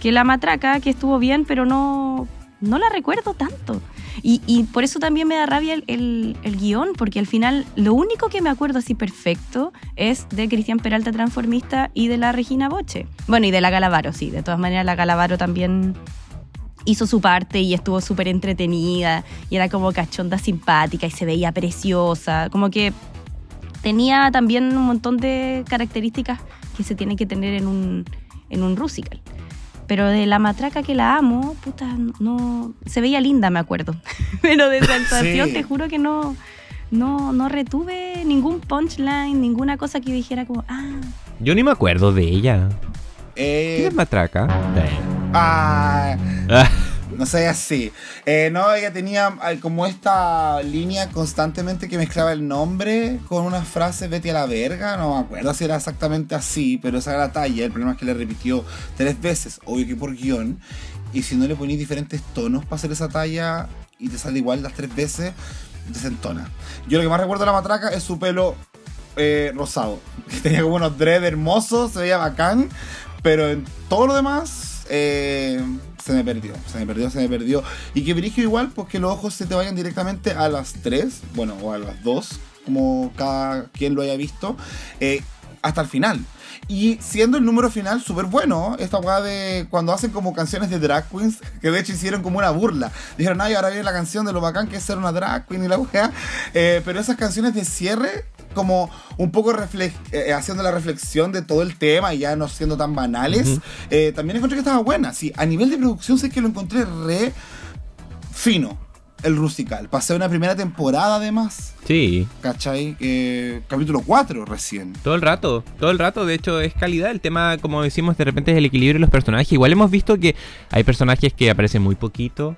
D: que la Matraca, que estuvo bien, pero no, no la recuerdo tanto. Y, y por eso también me da rabia el, el- el guion, porque al final lo único que me acuerdo así perfecto es de Cristian Peralta Transformista y de la Regina Boche. Bueno, y de la Galavaro, sí. De todas maneras, la Galavaro también hizo su parte y estuvo súper entretenida y era como cachonda simpática y se veía preciosa. Como que tenía también un montón de características que se tienen que tener en un, en un musical. Pero de la matraca que la amo, puta, no. Se veía linda, me acuerdo. [laughs] Pero de su actuación,
B: Sí.
D: te juro que no, no, no retuve ningún punchline, ninguna cosa que dijera como, ah,
C: Yo ni me acuerdo de ella.
B: Eh,
C: ¿Quién es Matraca?
B: ah,
C: Ah,
B: no sé, así. Eh, no, ella tenía eh, como esta línea constantemente que mezclaba el nombre con una frase vete a la verga. No me acuerdo si era exactamente así, pero esa era la talla. El problema es que le repitió tres veces, obvio que por guion. Y si no le ponís diferentes tonos para hacer esa talla y te sale igual las tres veces, desentona. Yo lo que más recuerdo de la matraca es su pelo eh, rosado. [laughs] Tenía como unos dread hermosos, se veía bacán, pero en todo lo demás eh, se me perdió, se me perdió, se me perdió. Y que dirige igual, pues que los ojos se te vayan directamente a las 3, bueno, o a las 2, como cada quien lo haya visto, eh, hasta el final. Y siendo el número final súper bueno, esta weá de cuando hacen como canciones de drag queens, que de hecho hicieron como una burla. Dijeron, ay, ahora viene la canción de lo bacán que es ser una drag queen y la weá. Eh, pero esas canciones de cierre, como un poco reflex- eh, haciendo la reflexión de todo el tema y ya no siendo tan banales, eh, también encontré que estaba buena. Sí, a nivel de producción sé que lo encontré re fino, el Rusical. Pasé una primera temporada además,
C: sí,
B: ¿cachai? Eh, capítulo 4 recién.
C: todo el rato, todo el rato, de hecho es calidad, el tema como decimos de repente es el equilibrio de los personajes, igual hemos visto que hay personajes que aparecen muy poquito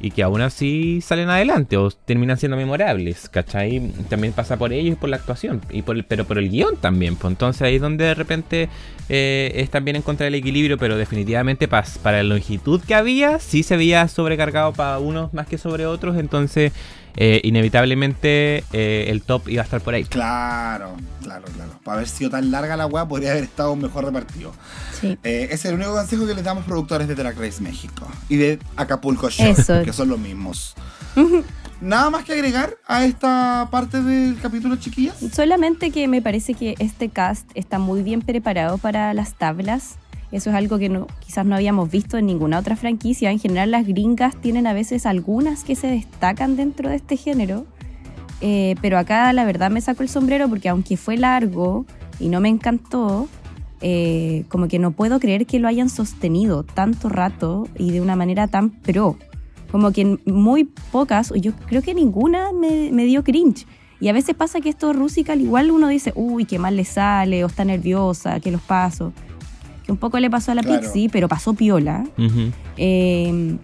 C: y que aún así salen adelante o terminan siendo memorables, ¿cachai? También pasa por ellos y por la actuación, y por pero por el guion también, pues entonces ahí es donde de repente eh, es también encontrar el equilibrio, pero definitivamente para la longitud que había, sí se veía sobrecargado para unos más que sobre otros, entonces eh, inevitablemente eh, el top iba a estar por ahí.
B: Claro, claro, claro. Para haber sido tan larga la weá, podría haber estado mejor repartido.
D: sí.
B: Eh, ese es el único consejo que les damos productores de Drag Race México y de Acapulco Shore,
D: Eso.
B: que son los mismos. [laughs] Nada más que agregar a esta parte del capítulo, chiquillas.
D: Solamente que me parece que este cast está muy bien preparado para las tablas. Eso es algo que quizás no habíamos visto en ninguna otra franquicia. En general las gringas tienen a veces algunas que se destacan dentro de este género. Eh, pero acá la verdad me saco el sombrero porque aunque fue largo y no me encantó, eh, como que no puedo creer que lo hayan sostenido tanto rato y de una manera tan pro. Como que muy pocas, yo creo que ninguna me, dio cringe. Y a veces pasa que esto Rusical igual uno dice, uy, qué mal le sale, o está nerviosa, que los paso. Que un poco le pasó a la
B: Claro.
D: Pixie, pero pasó piola.
C: Ujú.
D: Eh,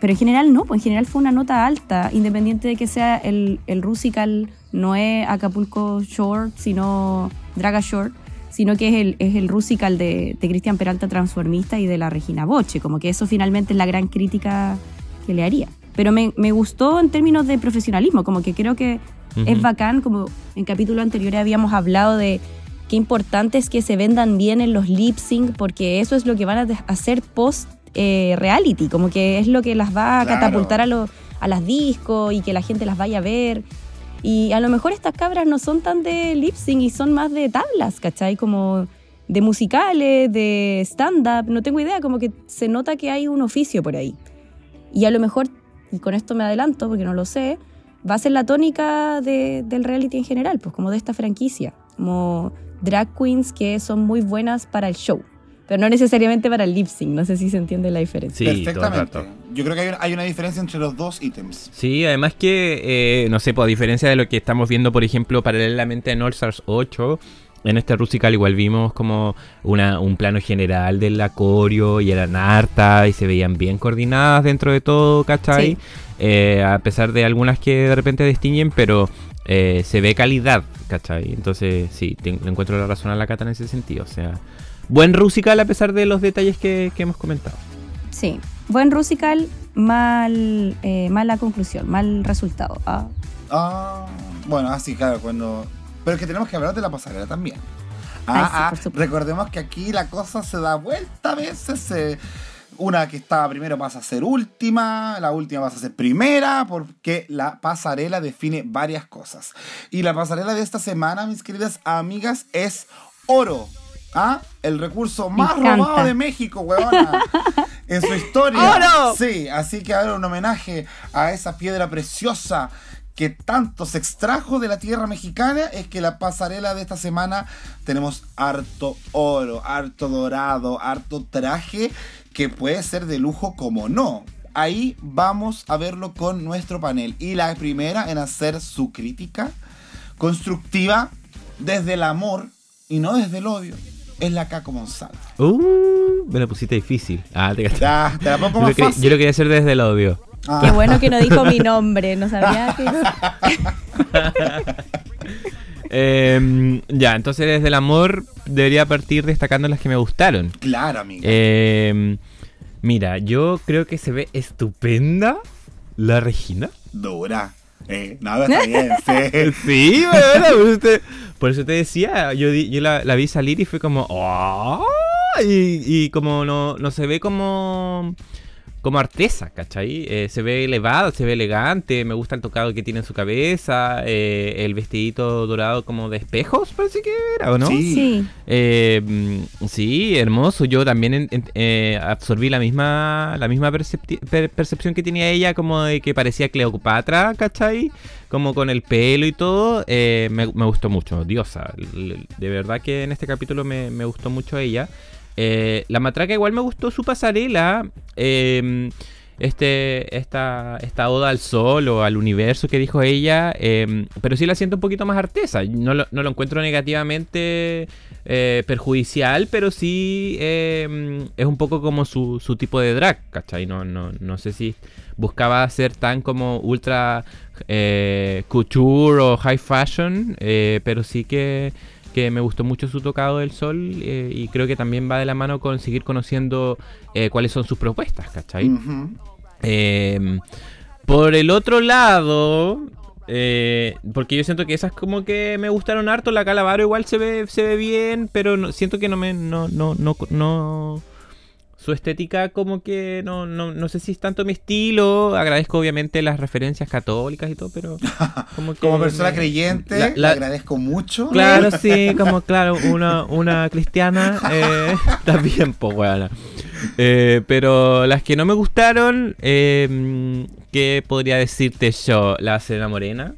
D: pero en general no, pues en general fue una nota alta, independiente de que sea el, el Rusical, no es Acapulco Short, sino Draga Short, sino que es el, es el Rusical de, de Cristian Peralta Transformista y de la Regina Boche, como que eso finalmente es la gran crítica que le haría. Pero me, me gustó en términos de profesionalismo, como que creo que es
C: Ujú.
D: bacán, como en capítulos anteriores habíamos hablado de qué importante es que se vendan bien en los lip sync, porque eso es lo que van a hacer post eh, reality, como que es lo que las va a
B: Claro.
D: catapultar a, los a las discos y que la gente las vaya a ver. Y a lo mejor estas cabras no son tan de lip sync y son más de tablas, ¿cachai? Como de musicales, de stand-up, no tengo idea, como que se nota que hay un oficio por ahí. Y a lo mejor, y con esto me adelanto porque no lo sé, va a ser la tónica de- del reality en general, pues como de esta franquicia, como drag queens que son muy buenas para el show, pero no necesariamente para el lip sync, no sé si se entiende la diferencia.
C: Sí, el
B: Perfectamente. Yo creo que hay una, hay una diferencia entre los dos ítems.
C: Sí, además que, eh, no sé, pues, a diferencia de lo que estamos viendo, por ejemplo, paralelamente en All Stars 8, en este Rusical igual vimos como una, un plano general del acorio y eran hartas y se veían bien coordinadas dentro de todo, ¿cachai?
D: Sí.
C: Eh, a pesar de algunas que de repente distinguen, pero eh, se ve calidad, ¿cachai? Entonces, sí, te- le encuentro la razón a la Cata en ese sentido. O sea, buen Rusical a pesar de los detalles que, que hemos comentado.
D: Sí, buen Rusical, mal, eh, mala conclusión, mal resultado. Ah,
B: Ah, bueno, así, claro, cuando. Pero es que tenemos que hablar de la pasarela también.
D: Ay,
B: Ah,
D: sí,
B: ah,
D: por supuesto.
B: recordemos que aquí la cosa se da vuelta a veces. eh, una que estaba primero pasa a ser última, la última pasa a ser primera, porque la pasarela define varias cosas. Y la pasarela de esta semana, mis queridas amigas, es oro. ¿Ah? El recurso más robado de México, huevona. [laughs] en su historia.
C: ¡Oro!
B: Sí, así que ahora un homenaje a esa piedra preciosa que tanto se extrajo de la tierra mexicana es que la pasarela de esta semana tenemos harto oro, harto dorado, harto traje que puede ser de lujo como no. Ahí vamos a verlo con nuestro panel. Y la primera en hacer su crítica constructiva desde el amor y no desde el odio es la Caco Monsalve.
C: Uh, me la pusiste difícil. Ah, te.
B: Ya, te la pongo
C: Yo lo,
B: más
C: quería,
B: fácil.
C: yo lo quería hacer desde el odio.
B: Ah.
D: Qué bueno que no dijo mi nombre, no sabía que... [laughs] [laughs]
C: Eh, ya, entonces desde el amor debería partir destacando las que me gustaron.
B: Claro, amiga.
C: Eh, mira, yo creo que se ve estupenda la Regina.
B: Dura. Eh, nada, está bien, sí. [laughs]
C: Sí, bueno, por, eso te, por eso te decía, yo, yo la, la vi salir y fue como... "Oh", y, y como no, no se ve como... Como artesa, ¿cachai? Eh, se ve elevada, se ve elegante, me gusta el tocado que tiene en su cabeza, eh, el vestidito dorado como de espejos, parece que era, ¿o no?
B: Sí.
D: Sí,
C: Eh, sí, hermoso. Yo también en- en- eh, absorbí la misma la misma per- percepción que tenía ella, como de que parecía Cleopatra, ¿cachai? Como con el pelo y todo. Eh, me, me gustó mucho, diosa. De verdad que en este capítulo me, me gustó mucho ella. Eh, la matraca igual me gustó su pasarela. eh, este, esta, esta oda al sol o al universo que dijo ella, eh, pero sí la siento un poquito más artesa. No lo, no lo encuentro negativamente eh, perjudicial, pero sí eh, es un poco como su, su tipo de drag, ¿cachai? No, no, no sé si buscaba ser tan como ultra eh, couture o high fashion, pero sí que, que me gustó mucho su tocado del sol eh, y creo que también va de la mano con seguir conociendo eh, cuáles son sus propuestas, ¿cachai? Eh, por el otro lado, eh, porque yo siento que esas como que me gustaron harto. La Calavaro igual se ve, se ve bien, pero no- siento que no me. No, no, no, no, su estética como que no, no, no sé si es tanto mi estilo. Agradezco obviamente las referencias católicas y todo, pero [laughs] como que
B: Como persona
C: me-
B: creyente,
C: la-
B: le agradezco mucho.
C: Claro, sí, [laughs] como claro, una, una cristiana eh, [laughs] también, pues bueno. Eh, pero las que no me gustaron, eh, ¿qué podría decirte yo? La Serena Morena.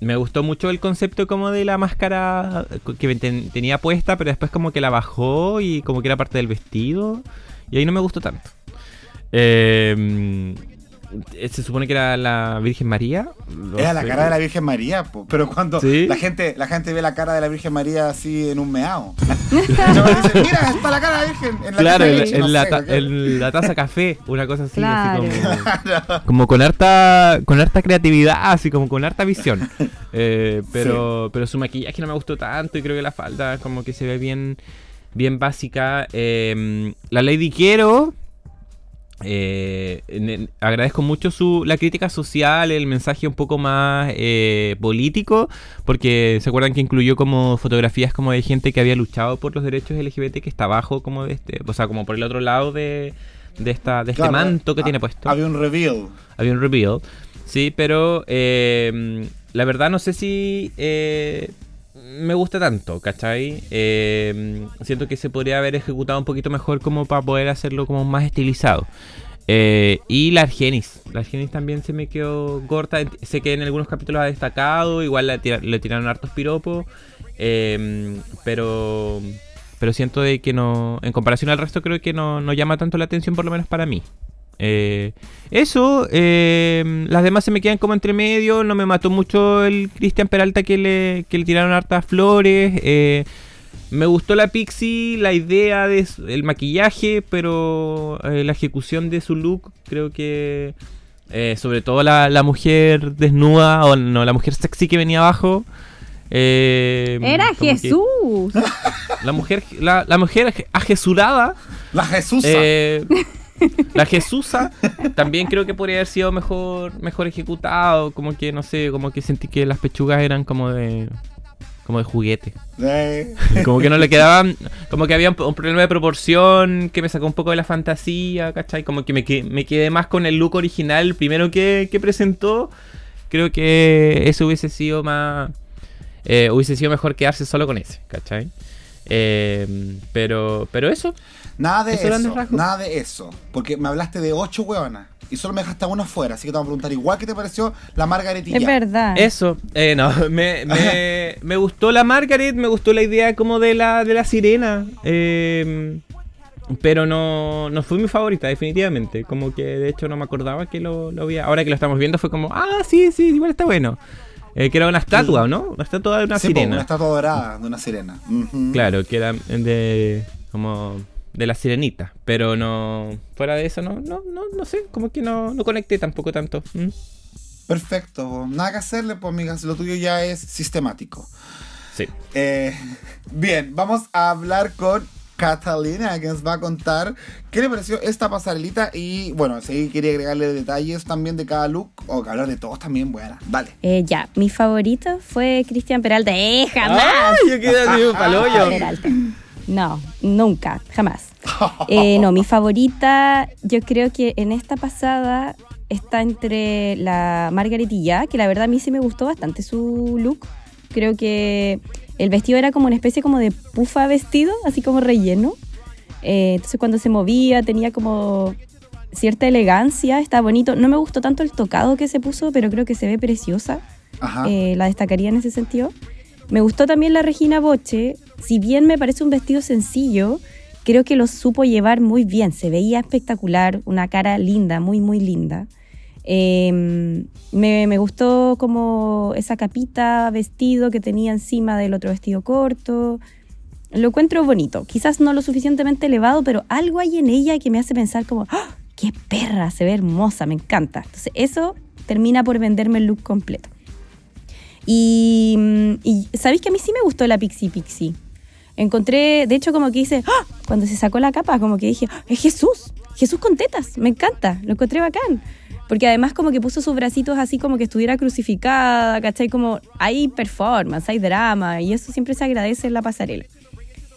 C: Me gustó mucho el concepto como de la máscara que ten- tenía puesta, pero después como que la bajó y como que era parte del vestido. Y ahí no me gustó tanto. Eh, se supone que era la Virgen María. No
B: Era la cara de la Virgen María, po. pero cuando
C: ¿Sí?
B: la gente la gente ve la cara de la Virgen María así en un meao. [laughs] dice, mira, está la cara de la Virgen en la
C: Claro,
B: taza de
C: en,
B: leche",
C: en
B: no
C: la,
B: sé,
C: ta-
B: cualquier-
C: en la taza café, una cosa así,
D: Claro.
C: así como, [laughs] como con harta con harta creatividad, así como con harta visión. [laughs] Eh, pero pero su maquillaje no me gustó tanto y creo que la falda como que se ve bien bien básica. Eh, la Lady Quiero eh, en- agradezco mucho su, la crítica social, el mensaje un poco más eh, político, porque se acuerdan que incluyó como fotografías como de gente que había luchado por los derechos LGBT que está abajo como de este, o sea, como por el otro lado de, de esta de este manto que tiene puesto.
B: Había un reveal.
C: Había un reveal. Sí, pero eh, la verdad no sé si eh, me gusta tanto, ¿cachai? Eh, siento que se podría haber ejecutado un poquito mejor como para poder hacerlo como más estilizado. Eh, y la Argenis. La Argenis también se me quedó corta. Sé que en algunos capítulos ha destacado. Igual le, tira- le tiraron hartos piropos. eh, pero pero siento que no. En comparación al resto, creo que no, no llama tanto la atención, por lo menos para mí. Eh, eso, eh, las demás se me quedan como entre medio. No me mató mucho el Cristian Peralta que le, que le tiraron hartas flores. eh, me gustó la Pixie, la idea del maquillaje, pero eh, la ejecución de su look, creo que. eh, sobre todo la, la mujer desnuda, o no, la mujer sexy que venía abajo. eh,
D: Era Jesús. [laughs]
C: La mujer, la, la mujer ajesurada.
B: La Jesús.
C: La Jesusa también creo que podría haber sido mejor mejor ejecutado, como que no sé, como que sentí que las pechugas eran como de como de juguete.
B: Eh,
C: Como que no le quedaban, como que había un, un problema de proporción que me sacó un poco de la fantasía, ¿cachai? Como que me, me quedé más con el look original, primero que, que presentó. Creo que eso hubiese sido más, eh, hubiese sido mejor quedarse solo con ese, ¿cachai? Eh, pero, pero eso,
B: nada de
C: Eso.
B: Nada de eso. Porque me hablaste de ocho hueonas. Y solo me dejaste a una afuera. Así que te voy a preguntar igual que te pareció la Margaretilla.
D: Es verdad.
C: Eso, eh, no, [laughs] me, me, [laughs] me gustó la Margaret, me gustó la idea como de la, de la sirena, eh, pero no, no fue mi favorita, definitivamente. Como que de hecho no me acordaba que lo, lo había. Ahora que lo estamos viendo fue como, ah, sí, sí, igual está bueno. Eh, que era una estatua, ¿no? Una estatua de una
B: Sí, po,
C: sirena.
B: una estatua dorada de una sirena.
C: Claro, que era de. como. De la sirenita. Pero no. fuera de eso, no, no, no, no sé, como que no, no conecté tampoco tanto. Mm.
B: Perfecto. po. Nada que hacerle, pues, amigas. Lo tuyo ya es sistemático.
C: Sí.
B: Eh, bien, vamos a hablar con Catalina, que nos va a contar qué le pareció esta pasarelita. Y bueno, si quería agregarle detalles también de cada look, o hablar de todos también, bueno, dale.
D: Eh, ya, mi favorito fue Cristian Peralta. ¡Eh, jamás!
C: ¡Ay! Yo quedé así pa'l hoyo.
D: Peralta. [laughs] No, nunca, jamás. Eh, no, mi favorita, yo creo que en esta pasada está entre la Margaretilla, que la verdad a mí sí me gustó bastante su look. Creo que el vestido era como una especie como de pufa vestido, así como relleno. Eh, entonces cuando se movía tenía como cierta elegancia, está bonito. No me gustó tanto el tocado que se puso, pero creo que se ve preciosa.
B: Ajá.
D: Eh, la destacaría en ese sentido. Me gustó también la Regina Boche. Si bien me parece un vestido sencillo, creo que lo supo llevar muy bien. Se veía espectacular, una cara linda, muy, muy linda. Me, me gustó como esa capita, vestido que tenía encima del otro vestido corto. Lo encuentro bonito. Quizás no lo suficientemente elevado, pero algo hay en ella que me hace pensar como, ¡Ah! ¡qué perra! Se ve hermosa, me encanta. Entonces eso termina por venderme el look completo. Y, mm, y sabéis que a mí sí me gustó la Pixie Pixie. Encontré, de hecho, como que hice, ¡Ah! cuando se sacó la capa, como que dije, ¡Ah! es Jesús, Jesús con tetas, me encanta, lo encontré bacán. Porque además como que puso sus bracitos así como que estuviera crucificada, ¿cachai? Como hay performance, hay drama, y eso siempre se agradece en la pasarela.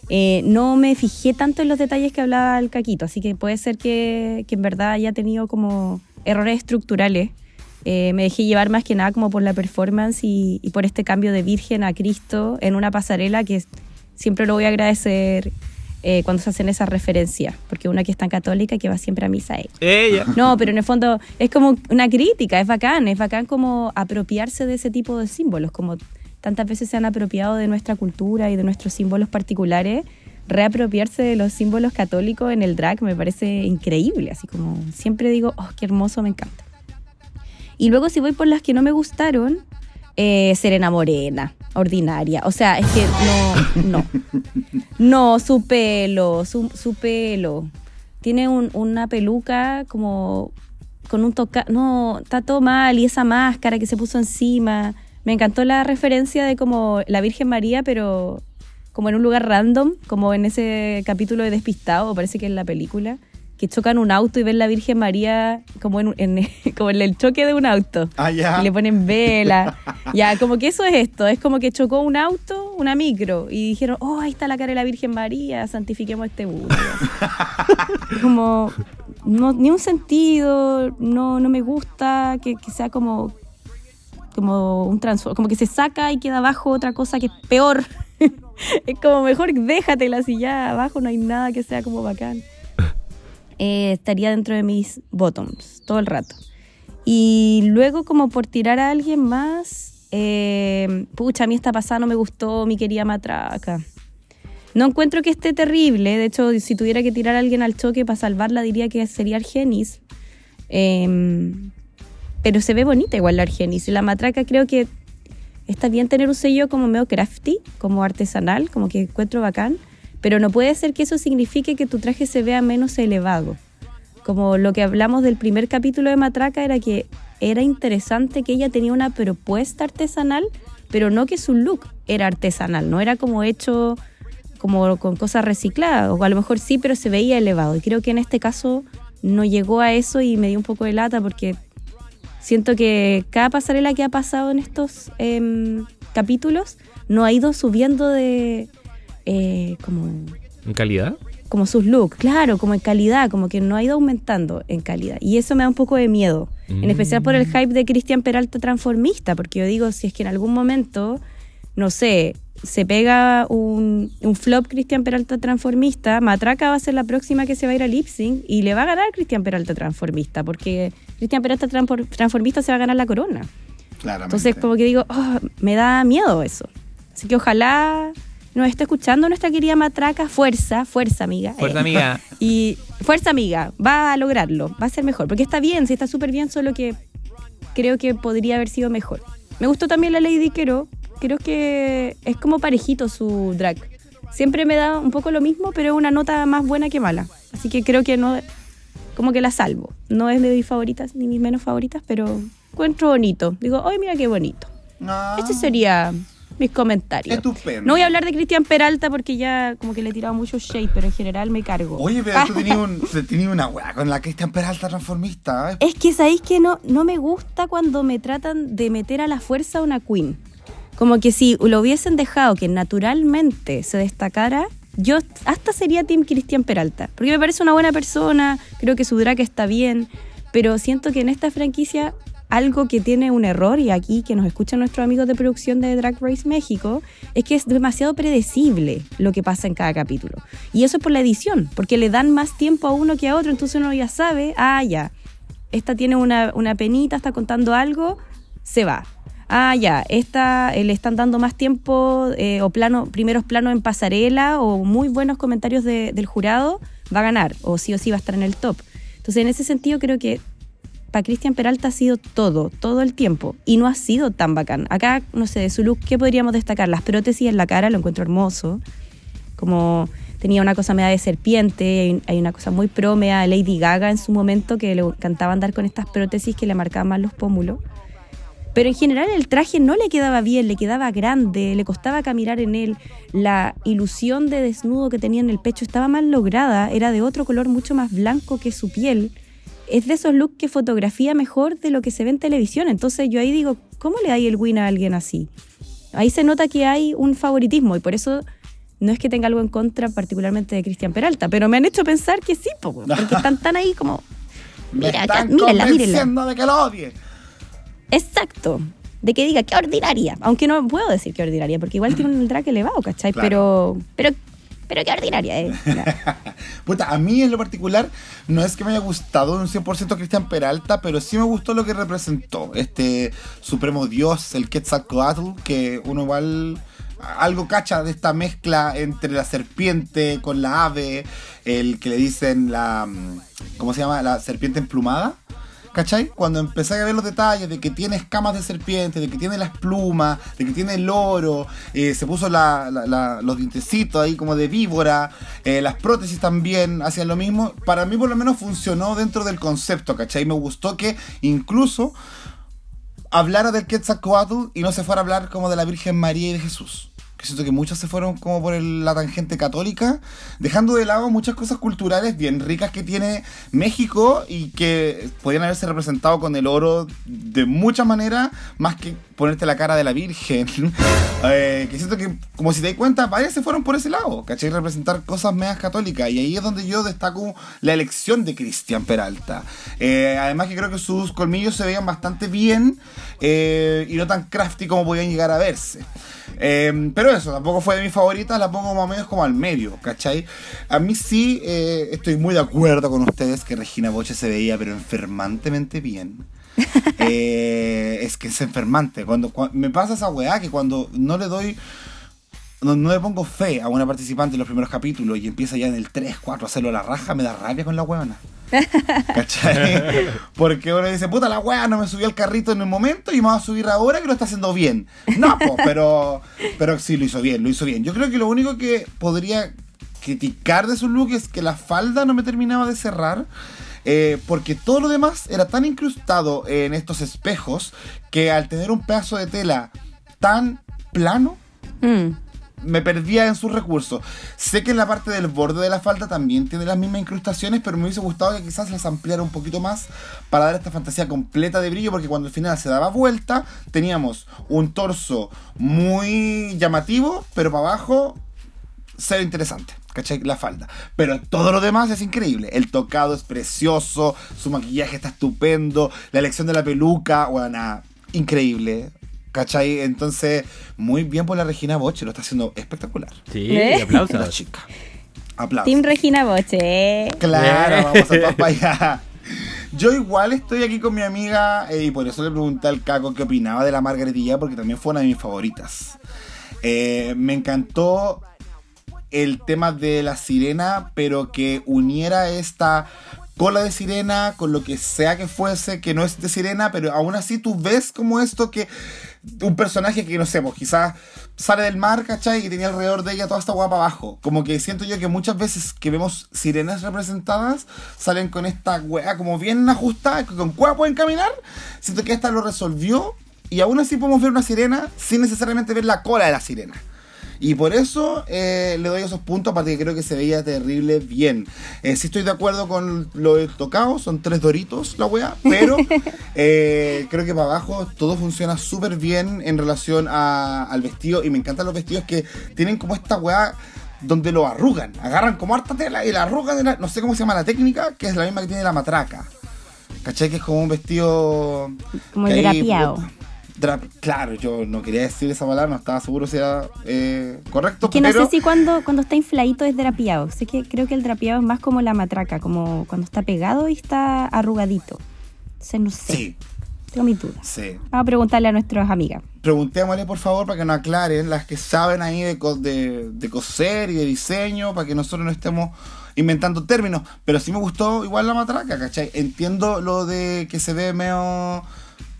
D: Eh, no me fijé tanto en los detalles que hablaba el Caquito, así que puede ser que, que en verdad haya tenido como errores estructurales. Eh, me dejé llevar más que nada como por la performance y, y por este cambio de Virgen a Cristo en una pasarela que siempre lo voy a agradecer eh, cuando se hacen esas referencias, porque una que es tan católica que va siempre a misa. eh.
C: Ella.
D: No, pero en el fondo es como una crítica, es bacán, es bacán como apropiarse de ese tipo de símbolos, como tantas veces se han apropiado de nuestra cultura y de nuestros símbolos particulares, reapropiarse de los símbolos católicos en el drag me parece increíble, así como siempre digo, oh, qué hermoso, me encanta. Y luego si voy por las que no me gustaron, eh, Serena Morena, ordinaria. O sea, es que no, no. No, su pelo, su, su pelo. Tiene un- una peluca como con un toca... No, está todo mal. Y esa máscara que se puso encima. Me encantó la referencia de como la Virgen María, pero como en un lugar random, como en ese capítulo de Despistado, parece que es la película, que chocan un auto y ven la Virgen María como en, en- [laughs] como en el choque de un auto.
B: Ah, ya.
D: Y le ponen vela. [laughs] ya, como que eso es esto. Es como que chocó un auto, una micro, y dijeron, oh, ahí está la cara de la Virgen María, santifiquemos este bus. [laughs] como, no, ni un sentido, no, no me gusta que, que sea como, como un transform, como que se saca y queda abajo otra cosa que es peor. es como mejor déjatela si ya abajo no hay nada que sea como bacán. Eh, estaría dentro de mis bottoms todo el rato. Y luego como por tirar a alguien más, eh, pucha, a mí esta pasada no me gustó, mi querida matraca. No encuentro que esté terrible, de hecho, si tuviera que tirar a alguien al choque para salvarla, diría que sería Argenis. Eh, pero se ve bonita igual la Argenis. La matraca creo que está bien tener un sello como medio crafty, como artesanal, como que encuentro bacán, pero no puede ser que eso signifique que tu traje se vea menos elevado. Como lo que hablamos del primer capítulo de Matraca era que era interesante que ella tenía una propuesta artesanal, pero no que su look era artesanal, no era como hecho como con cosas recicladas, o a lo mejor sí, pero se veía elevado. Y creo que en este caso no llegó a eso y me dio un poco de lata porque siento que cada pasarela que ha pasado en estos em, capítulos no ha ido subiendo de eh, como,
C: ¿En calidad?
D: como sus looks, claro, como en calidad, como que no ha ido aumentando en calidad. Y eso me da un poco de miedo, en especial por el hype de Cristian Peralta transformista, porque yo digo, si es que en algún momento, no sé, se pega un, un flop Cristian Peralta transformista, Matraca va a ser la próxima que se va a ir a lip sync y le va a ganar Cristian Peralta transformista, porque Cristian Peralta transfor- transformista se va a ganar la corona.
B: Claramente.
D: Entonces, como que digo, oh, me da miedo eso. Así que ojalá nos esté escuchando nuestra querida Matraca. Fuerza, fuerza, amiga.
C: Fuerza,
D: Eh,
C: amiga. [laughs]
D: Y fuerza, amiga. Va a lograrlo. Va a ser mejor. Porque está bien, sí está súper bien, solo que creo que podría haber sido mejor. Me gustó también la Lady Quero. Creo que es como parejito su drag. Siempre me da un poco lo mismo, pero es una nota más buena que mala. Así que creo que no. Como que la salvo. No es de mis favoritas ni mis menos favoritas, pero encuentro bonito. Digo, ¡ay, mira qué bonito!
B: Ah,
D: Este sería mis comentarios.
B: Estupendo.
D: No voy a hablar de Cristian Peralta porque ya como que le he tirado mucho shade, pero en general me cargo.
B: Oye, pero tú tenías, un, [laughs] una weá con la Cristian Peralta transformista. ¿eh?
D: Es que sabéis que no, no me gusta cuando me tratan de meter a la fuerza a una queen. Como que si lo hubiesen dejado que naturalmente se destacara, yo hasta sería Team Cristian Peralta. Porque me parece una buena persona, creo que su drag está bien, pero siento que en esta franquicia algo que tiene un error, y aquí que nos escuchan nuestros amigos de producción de Drag Race México, es que es demasiado predecible lo que pasa en cada capítulo. Y eso es por la edición, porque le dan más tiempo a uno que a otro, entonces uno ya sabe, ah, ya, esta tiene una, una penita, está contando algo, se va. Ah, ya, esta eh, le están dando más tiempo eh, o plano, primeros planos en pasarela o muy buenos comentarios de- del jurado, va a ganar o sí o sí va a estar en el top. Entonces, en ese sentido, creo que para Cristian Peralta ha sido todo, todo el tiempo y no ha sido tan bacán. Acá, no sé, de su look, ¿qué podríamos destacar? Las prótesis en la cara, lo encuentro hermoso. Como tenía una cosa media de serpiente, hay, una cosa muy prómea a Lady Gaga en su momento que le encantaba andar con estas prótesis que le marcaban más los pómulos. Pero en general el traje no le quedaba bien, le quedaba grande, le costaba caminar en él. La ilusión de desnudo que tenía en el pecho estaba mal lograda, era de otro color mucho más blanco que su piel. Es de esos looks que fotografía mejor de lo que se ve en televisión. Entonces yo ahí digo, ¿cómo le da el win a alguien así? Ahí se nota que hay un favoritismo y por eso no es que tenga algo en contra particularmente de Cristian Peralta, pero me han hecho pensar que sí, po, [laughs] porque están tan ahí como... Mira,
B: están
D: ya, mírenla, mírenla.
B: de que lo odie.
D: Exacto. De que diga, qué ordinaria. Aunque no puedo decir qué ordinaria, porque igual tiene un drag elevado, ¿cachai?
B: Claro.
D: Pero, pero, pero qué ordinaria, ¿eh? [laughs]
B: Puta, a mí en lo particular no es que me haya gustado un 100% Cristian Peralta, pero sí me gustó lo que representó. Este supremo dios, el Quetzalcoatl, que uno igual algo cacha de esta mezcla entre la serpiente con la ave, el que le dicen la... mm, ¿Cómo se llama? La serpiente emplumada. ¿Cachai? Cuando empecé a ver los detalles de que tiene escamas de serpiente, de que tiene las plumas, de que tiene el oro, eh, se puso la- los dientecitos ahí como de víbora, eh, las prótesis también hacían lo mismo. Para mí por lo menos funcionó dentro del concepto, ¿cachai? Me gustó que incluso hablara del Quetzalcoatl y no se fuera a hablar como de la Virgen María y de Jesús. Siento que muchos se fueron como por el- la tangente católica, dejando de lado muchas cosas culturales bien ricas que tiene México y que podrían haberse representado con el oro de muchas maneras, más que ponerte la cara de la Virgen. [laughs] Eh, siento que, como si te das cuenta, varias se fueron por ese lado, ¿cachai? Representar cosas medias católicas. Y ahí es donde yo destaco la elección de Cristian Peralta. Eh, además que creo que sus colmillos se veían bastante bien eh, y no tan crafty como podían llegar a verse. Eh, pero eso, tampoco fue de mis favoritas, la pongo más o menos como al medio, ¿cachai? A mí sí eh, estoy muy de acuerdo con ustedes que Regina Boche se veía, pero enfermantemente bien. [laughs] Eh, es que es enfermante. Cuando, cua- me pasa esa weá que cuando no le doy. No, no le pongo fe a una participante en los primeros capítulos y empieza ya en el 3, 4 a hacerlo a la raja, me da rabia con la weona. [laughs] ¿Cachai? Porque uno dice, puta la weá, no me subió al carrito en el momento y me va a subir ahora que lo está haciendo bien. No, po, [laughs] pero, pero sí lo hizo bien, lo hizo bien. Yo creo que lo único que podría criticar de su look es que la falda no me terminaba de cerrar. eh, porque todo lo demás era tan incrustado en estos espejos que al tener un pedazo de tela tan plano,
D: Mm.
B: Me perdía en sus recursos. Sé que en la parte del borde de la falda también tiene las mismas incrustaciones, pero me hubiese gustado que quizás las ampliara un poquito más para dar esta fantasía completa de brillo, porque cuando al final se daba vuelta, teníamos un torso muy llamativo, pero para abajo, cero interesante. ¿Cachai? La falda. Pero todo lo demás es increíble. El tocado es precioso, su maquillaje está estupendo, la elección de la peluca, bueno, increíble. ¿Cachai? Entonces, muy bien por la Regina Boche, lo está haciendo espectacular.
C: Sí,
D: ¿Eh?
B: La
C: aplausos.
B: chica. Aplausos.
D: Team Regina Boche.
B: Claro,
C: Eh.
B: vamos a todos para allá. Yo igual estoy aquí con mi amiga eh, y por eso le pregunté al Caco qué opinaba de la Margaretilla, porque también fue una de mis favoritas. Eh, me encantó el tema de la sirena, pero que uniera esta cola de sirena con lo que sea que fuese, que no es de sirena, pero aún así tú ves como esto que un personaje que no sé, pues quizás sale del mar, ¿cachai? Y tenía alrededor de ella toda esta guapa abajo. Como que siento yo que muchas veces que vemos sirenas representadas, salen con esta weá como bien ajustada, con cueva pueden caminar. Siento que esta lo resolvió y aún así podemos ver una sirena sin necesariamente ver la cola de la sirena. Y por eso eh, le doy esos puntos, aparte que creo que se veía terrible bien. Eh, sí estoy de acuerdo con lo tocado, son tres doritos la wea, pero [laughs] eh, creo que para abajo todo funciona súper bien en relación a- al vestido. Y me encantan los vestidos que tienen como esta wea donde lo arrugan. Agarran como harta tela y la arrugan, de la- no sé cómo se llama la técnica, que es la misma que tiene la matraca. ¿Cachai? Que es como un vestido... Ahí,
D: drapeado.
B: Puta, dra- claro, yo no quería decir esa palabra, no estaba seguro si era eh, correcto,
D: Que no
B: pero...
D: sé si cuando, cuando está infladito es drapeado. Sé que creo que el drapeado es más como la matraca, como cuando está pegado y está arrugadito. Entonces no sé.
B: Sí,
D: Tengo mis dudas.
B: sí.
D: Vamos a preguntarle a nuestras amigas.
B: Preguntémosle por favor para que nos aclaren las que saben ahí de, co- de, de coser y de diseño, para que nosotros no estemos inventando términos. Pero sí me gustó igual la matraca, ¿cachai? Entiendo lo de que se ve medio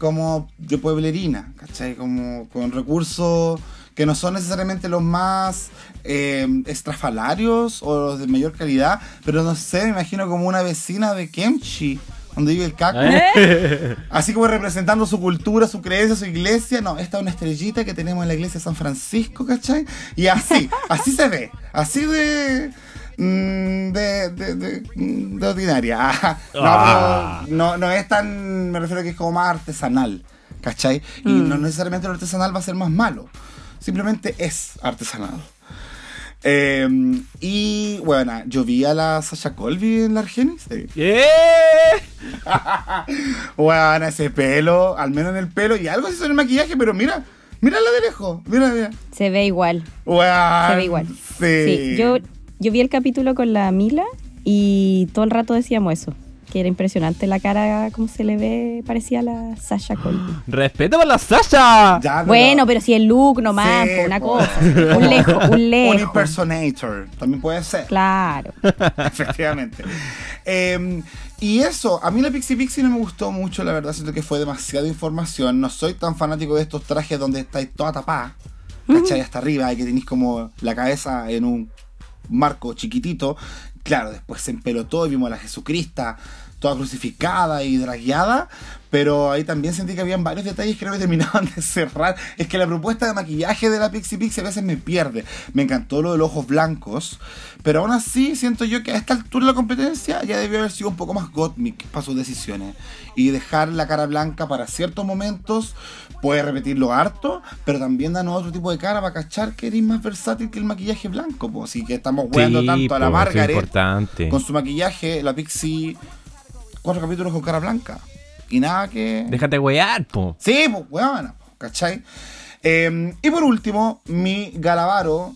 B: como de pueblerina, ¿cachai? Como con recursos que no son necesariamente los más eh, estrafalarios o los de mayor calidad, pero no sé, me imagino como una vecina de Kemchi, donde vive el caco.
C: ¿Eh? [laughs]
B: Así como representando su cultura, su creencia, su iglesia. No, esta es una estrellita que tenemos en la iglesia de San Francisco, ¿cachai? Y así, así se ve. Así de. Mm, De, de, de, de ordinaria. Ajá. [laughs] No,
C: Ah.
B: pero no, no es tan. Me refiero a que es como más artesanal, ¿cachai? Y no necesariamente lo artesanal va a ser más malo. Simplemente es artesanal. Eh, y bueno, yo vi a la Sasha Colby en la Argenis. sí.
C: ¡Eh! [laughs]
B: Bueno, ese pelo, al menos en el pelo, y algo se hizo en el maquillaje, pero mira, mírala de lejos, mira, mira.
D: Se ve igual. Se ve igual.
B: Sí.
D: Sí, yo, yo vi el capítulo con la Mila y todo el rato decíamos eso. Que era impresionante la cara, como se le ve, parecía a la Sasha Colby. [gasps]
C: ¡Respeto por la Sasha!
B: Ya, pero-
D: Bueno, pero si el look nomás,
B: Sí,
D: una cosa. [laughs] Un lejos, un
B: Un
D: lejos.
B: impersonator, también puede ser.
D: Claro. [laughs]
B: Efectivamente. Eh, y eso, a mí la Pixie Pixie no me gustó mucho, la verdad, siento que fue demasiada información. No soy tan fanático de estos trajes donde estáis toda tapada, ¿cachai? Hasta arriba y que tenéis como la cabeza en un marco chiquitito. Claro, después se empelotó y vimos a la Jesucrista toda crucificada y dragueada, pero ahí también sentí que habían varios detalles que no me terminaban [laughs] de cerrar. Es que la propuesta de maquillaje de la Pixie Pixie a veces me pierde. Me encantó lo de los ojos blancos, pero aún así siento yo que a esta altura de la competencia ya debió haber sido un poco más gotmic para sus decisiones y dejar la cara blanca para ciertos momentos. Puede repetirlo harto, pero también danos otro tipo de cara para cachar que eres más versátil que el maquillaje blanco. Pues. Así que estamos jugando
C: Sí,
B: tanto a la
C: po,
B: Margaret con su maquillaje, la Pixie, cuatro capítulos con cara blanca. Y nada que.
C: Déjate wear, po.
B: Sí, pues, weón, ¿cachai? Eh, y por último, mi Galavaro.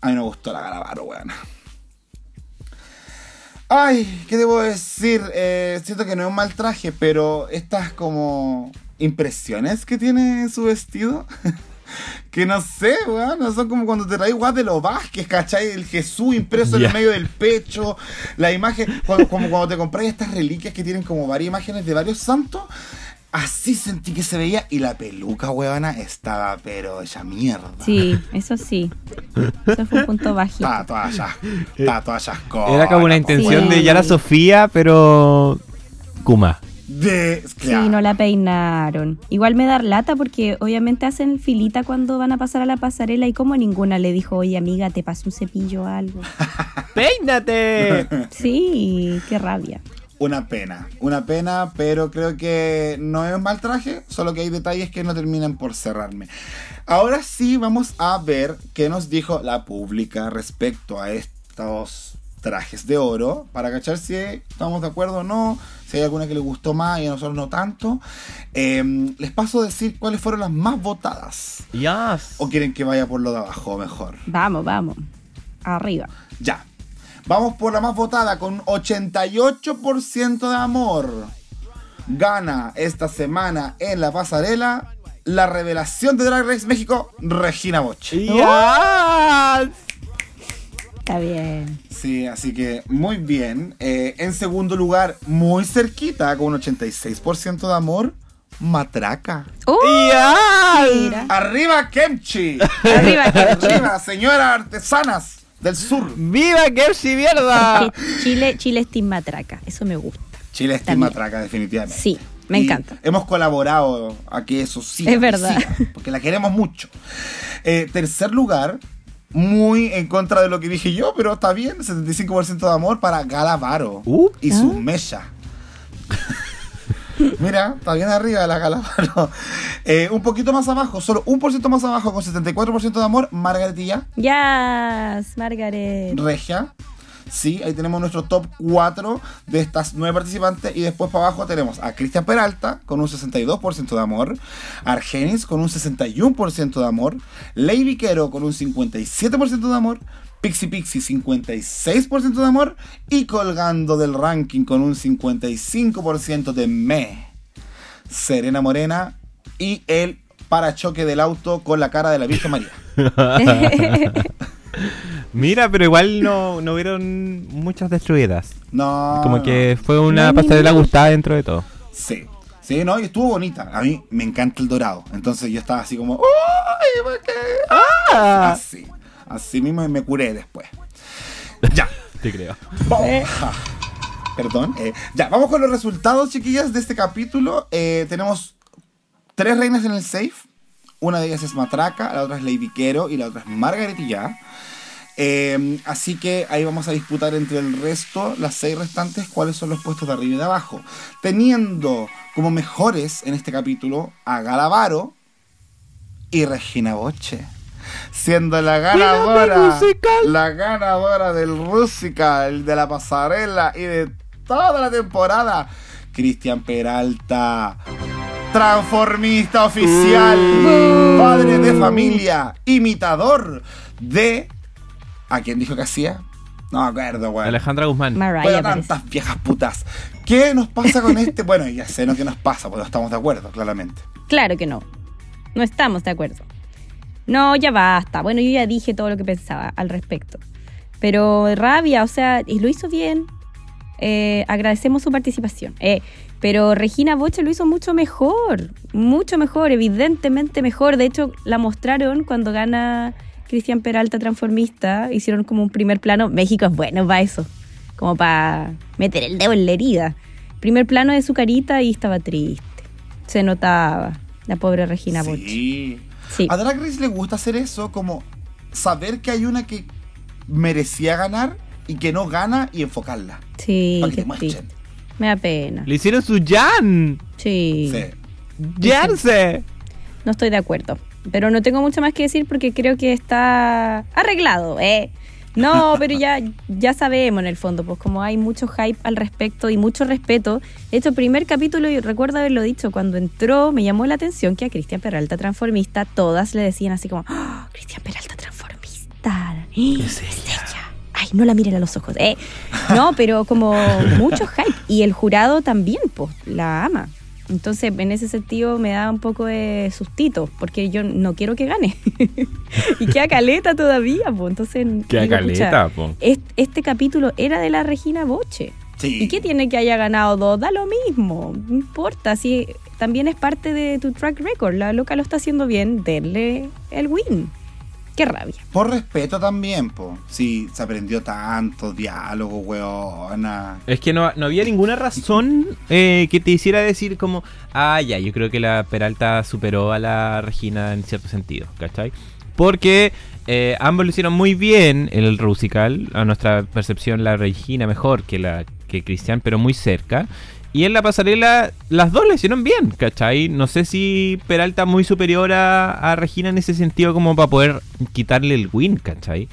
B: A mí me gustó la Galavaro, weón. Ay, ¿qué debo decir? Eh, siento que no es un mal traje, pero estas como impresiones que tiene en su vestido. [laughs] que no sé, weón. no Son como cuando te traes guas de los Vázquez, ¿cachai? El Jesús impreso en
C: Ya.
B: el medio del pecho. La imagen, cuando- como cuando te compras estas reliquias que tienen como varias imágenes de varios santos. Así sentí que se veía. Y la peluca, weona, estaba pero esa mierda.
D: Sí, eso sí. Eso fue un punto bajito.
B: Estaba toda ya. Estaba toda chascona,
C: Era como una
B: po,
C: intención de Yara Sofía, pero. Kuma.
B: De. claro.
D: Sí, no la peinaron. Igual me da lata porque obviamente hacen filita cuando van a pasar a la pasarela y como ninguna le dijo, oye amiga, te paso un cepillo o algo. [laughs]
C: ¡Peínate! [laughs]
D: Sí, qué rabia.
B: Una pena, una pena, pero creo que no es un mal traje, solo que hay detalles que no terminan por cerrarme. Ahora sí vamos a ver qué nos dijo la pública respecto a estos trajes de oro, para cachar si estamos de acuerdo o no, si hay alguna que le gustó más y a nosotros no tanto. Eh, les paso a decir cuáles fueron las más votadas.
C: Yes.
B: ¿O quieren que vaya por lo de abajo mejor?
D: Vamos, vamos. Arriba.
B: Ya. Vamos por la más votada con 88% de amor. Gana esta semana en la pasarela la revelación de Drag Race México, Regina Boch.
C: Yes.
D: Está bien.
B: Sí, así que muy bien. Eh, en segundo lugar, muy cerquita, con un 86% de amor, Matraca.
D: ¡Uh!
C: Yes.
D: Mira.
B: Arriba, Kemchi. [laughs]
D: Arriba, Kemchi.
B: Arriba, señoras artesanas del sur.
C: ¡Viva Kershi, mierda!
D: Chile, Chile es Team Matraca. Eso me gusta.
B: Chile es Team. Matraca, definitivamente.
D: Sí, me
B: Y
D: encanta.
B: Hemos colaborado a que eso sí.
D: Es verdad.
B: porque la queremos mucho. Eh, tercer lugar, muy en contra de lo que dije yo, pero está bien, 75% de amor para Galavaro
C: Uh.
B: y sus
D: Ah.
B: mechas. [laughs] Mira, está bien arriba la Galavaro. [laughs] Eh, un poquito más abajo, solo un por ciento más abajo, con 74% de amor, Margaretilla.
D: Yes, Margaret.
B: Regia. Sí, ahí tenemos nuestro top 4 de estas nueve participantes. Y después para abajo tenemos a Cristian Peralta con un 62% de amor, Argenis con un 61% de amor, Ley Viquero con un 57% de amor, Pixie Pixie 56% de amor y colgando del ranking con un 55% de me. Serena Morena y el parachoque del auto con la cara de la Virgen María. [laughs] [laughs]
C: Mira, pero igual no, no hubieron muchas destruidas.
B: No.
C: Como que fue una
D: No,
C: pasarela gustada dentro de todo.
B: Sí. Sí, no, y estuvo bonita. A mí me encanta el dorado. Entonces yo estaba así como. ¡Ay, por qué!
C: Ah.
B: Así. Así mismo me curé después. [laughs] Ya.
C: Te creo.
B: Vamos. Ja. [laughs] Perdón. eh, ya, vamos con los resultados, chiquillas, de este capítulo. Eh, tenemos tres reinas en el safe. Una de ellas es Matraca, la otra es Lady Quero y la otra es Margaretilla. Eh, así que ahí vamos a disputar entre el resto, las seis restantes, cuáles son los puestos de arriba y de abajo. Teniendo como mejores en este capítulo a Galavaro y Regina Boche. siendo la ganadora, la ganadora del Rusical, de la pasarela y de toda la temporada, Cristian Peralta. Transformista oficial, padre de familia, imitador de... ¿A quién dijo que hacía? No me acuerdo, weón.
C: Alejandra Guzmán.
D: Mariah
B: Bueno,
D: parece.
B: tantas viejas putas. ¿Qué nos pasa con este? [laughs] Bueno, ya sé lo que nos pasa, porque no estamos de acuerdo, claramente.
D: Claro que no. No estamos de acuerdo. No, ya basta. Bueno, yo ya dije todo lo que pensaba al respecto. Pero rabia, o sea, y lo hizo bien. Eh, agradecemos su participación. Eh, pero Regina Boche lo hizo mucho mejor. Mucho mejor, evidentemente mejor. De hecho, la mostraron cuando gana Cristian Peralta Transformista. Hicieron como un primer plano. México es bueno para eso. Como para meter el dedo en la herida. Primer plano de su carita y estaba triste. Se notaba. La pobre Regina.
B: Sí.
D: Sí.
B: A Drag Race le gusta hacer eso, como saber que hay una que merecía ganar y que no gana y enfocarla.
D: Sí,
B: para que te.
D: Me da pena.
C: Le hicieron su Jan.
D: Sí.
B: Sí.
C: Janse.
D: No estoy de acuerdo. Pero no tengo mucho más que decir porque creo que está arreglado, ¿eh? No, [laughs] pero ya, ya sabemos en el fondo, pues como hay mucho hype al respecto y mucho respeto. De hecho, primer capítulo, y recuerdo haberlo dicho, cuando entró me llamó la atención que a Cristian Peralta Transformista todas le decían así como, ¡Ah, Cristian Peralta Transformista. Es ella. Ay, no la miren a los ojos. Eh. No, pero como mucho hype. Y el jurado también, pues, la ama. Entonces, en ese sentido, me da un poco de sustito, porque yo no quiero que gane. [laughs] y queda caleta todavía, pues. Entonces,
C: Queda
D: digo,
C: caleta,
D: pucha,
C: po.
D: est- Este capítulo era de la Regina Boche.
B: Sí.
D: ¿Y qué tiene que haya ganado dos? Da lo mismo, no importa. Si también es parte de tu track record, la loca lo está haciendo bien, denle el win. Qué rabia.
B: Por respeto también, po. Sí, se aprendió tanto diálogo, weona.
C: Es que no, no había ninguna razón eh, que te hiciera decir como, ah, ya, yo creo que la Peralta superó a la Regina en cierto sentido, ¿cachai? Porque eh, ambos lo hicieron muy bien en el Rusical, a nuestra percepción la Regina mejor que la que Cristian, pero muy cerca. Y en la pasarela las dos lo hicieron bien, ¿cachai? No sé si Peralta muy superior a, a Regina en ese sentido como para poder quitarle el win, ¿cachai?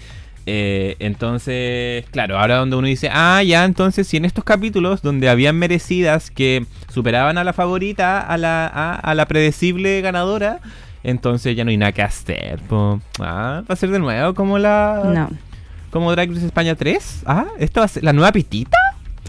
C: Eh, entonces, claro, ahora donde uno dice, ah, ya, entonces si en estos capítulos donde habían merecidas que superaban a la favorita, a la, a, a la predecible ganadora, entonces ya no hay nada que hacer. po. Ah, va a ser de nuevo como la...
D: No,
C: Como Drag Race España 3. Ah, ¿esto va a ser la nueva pitita?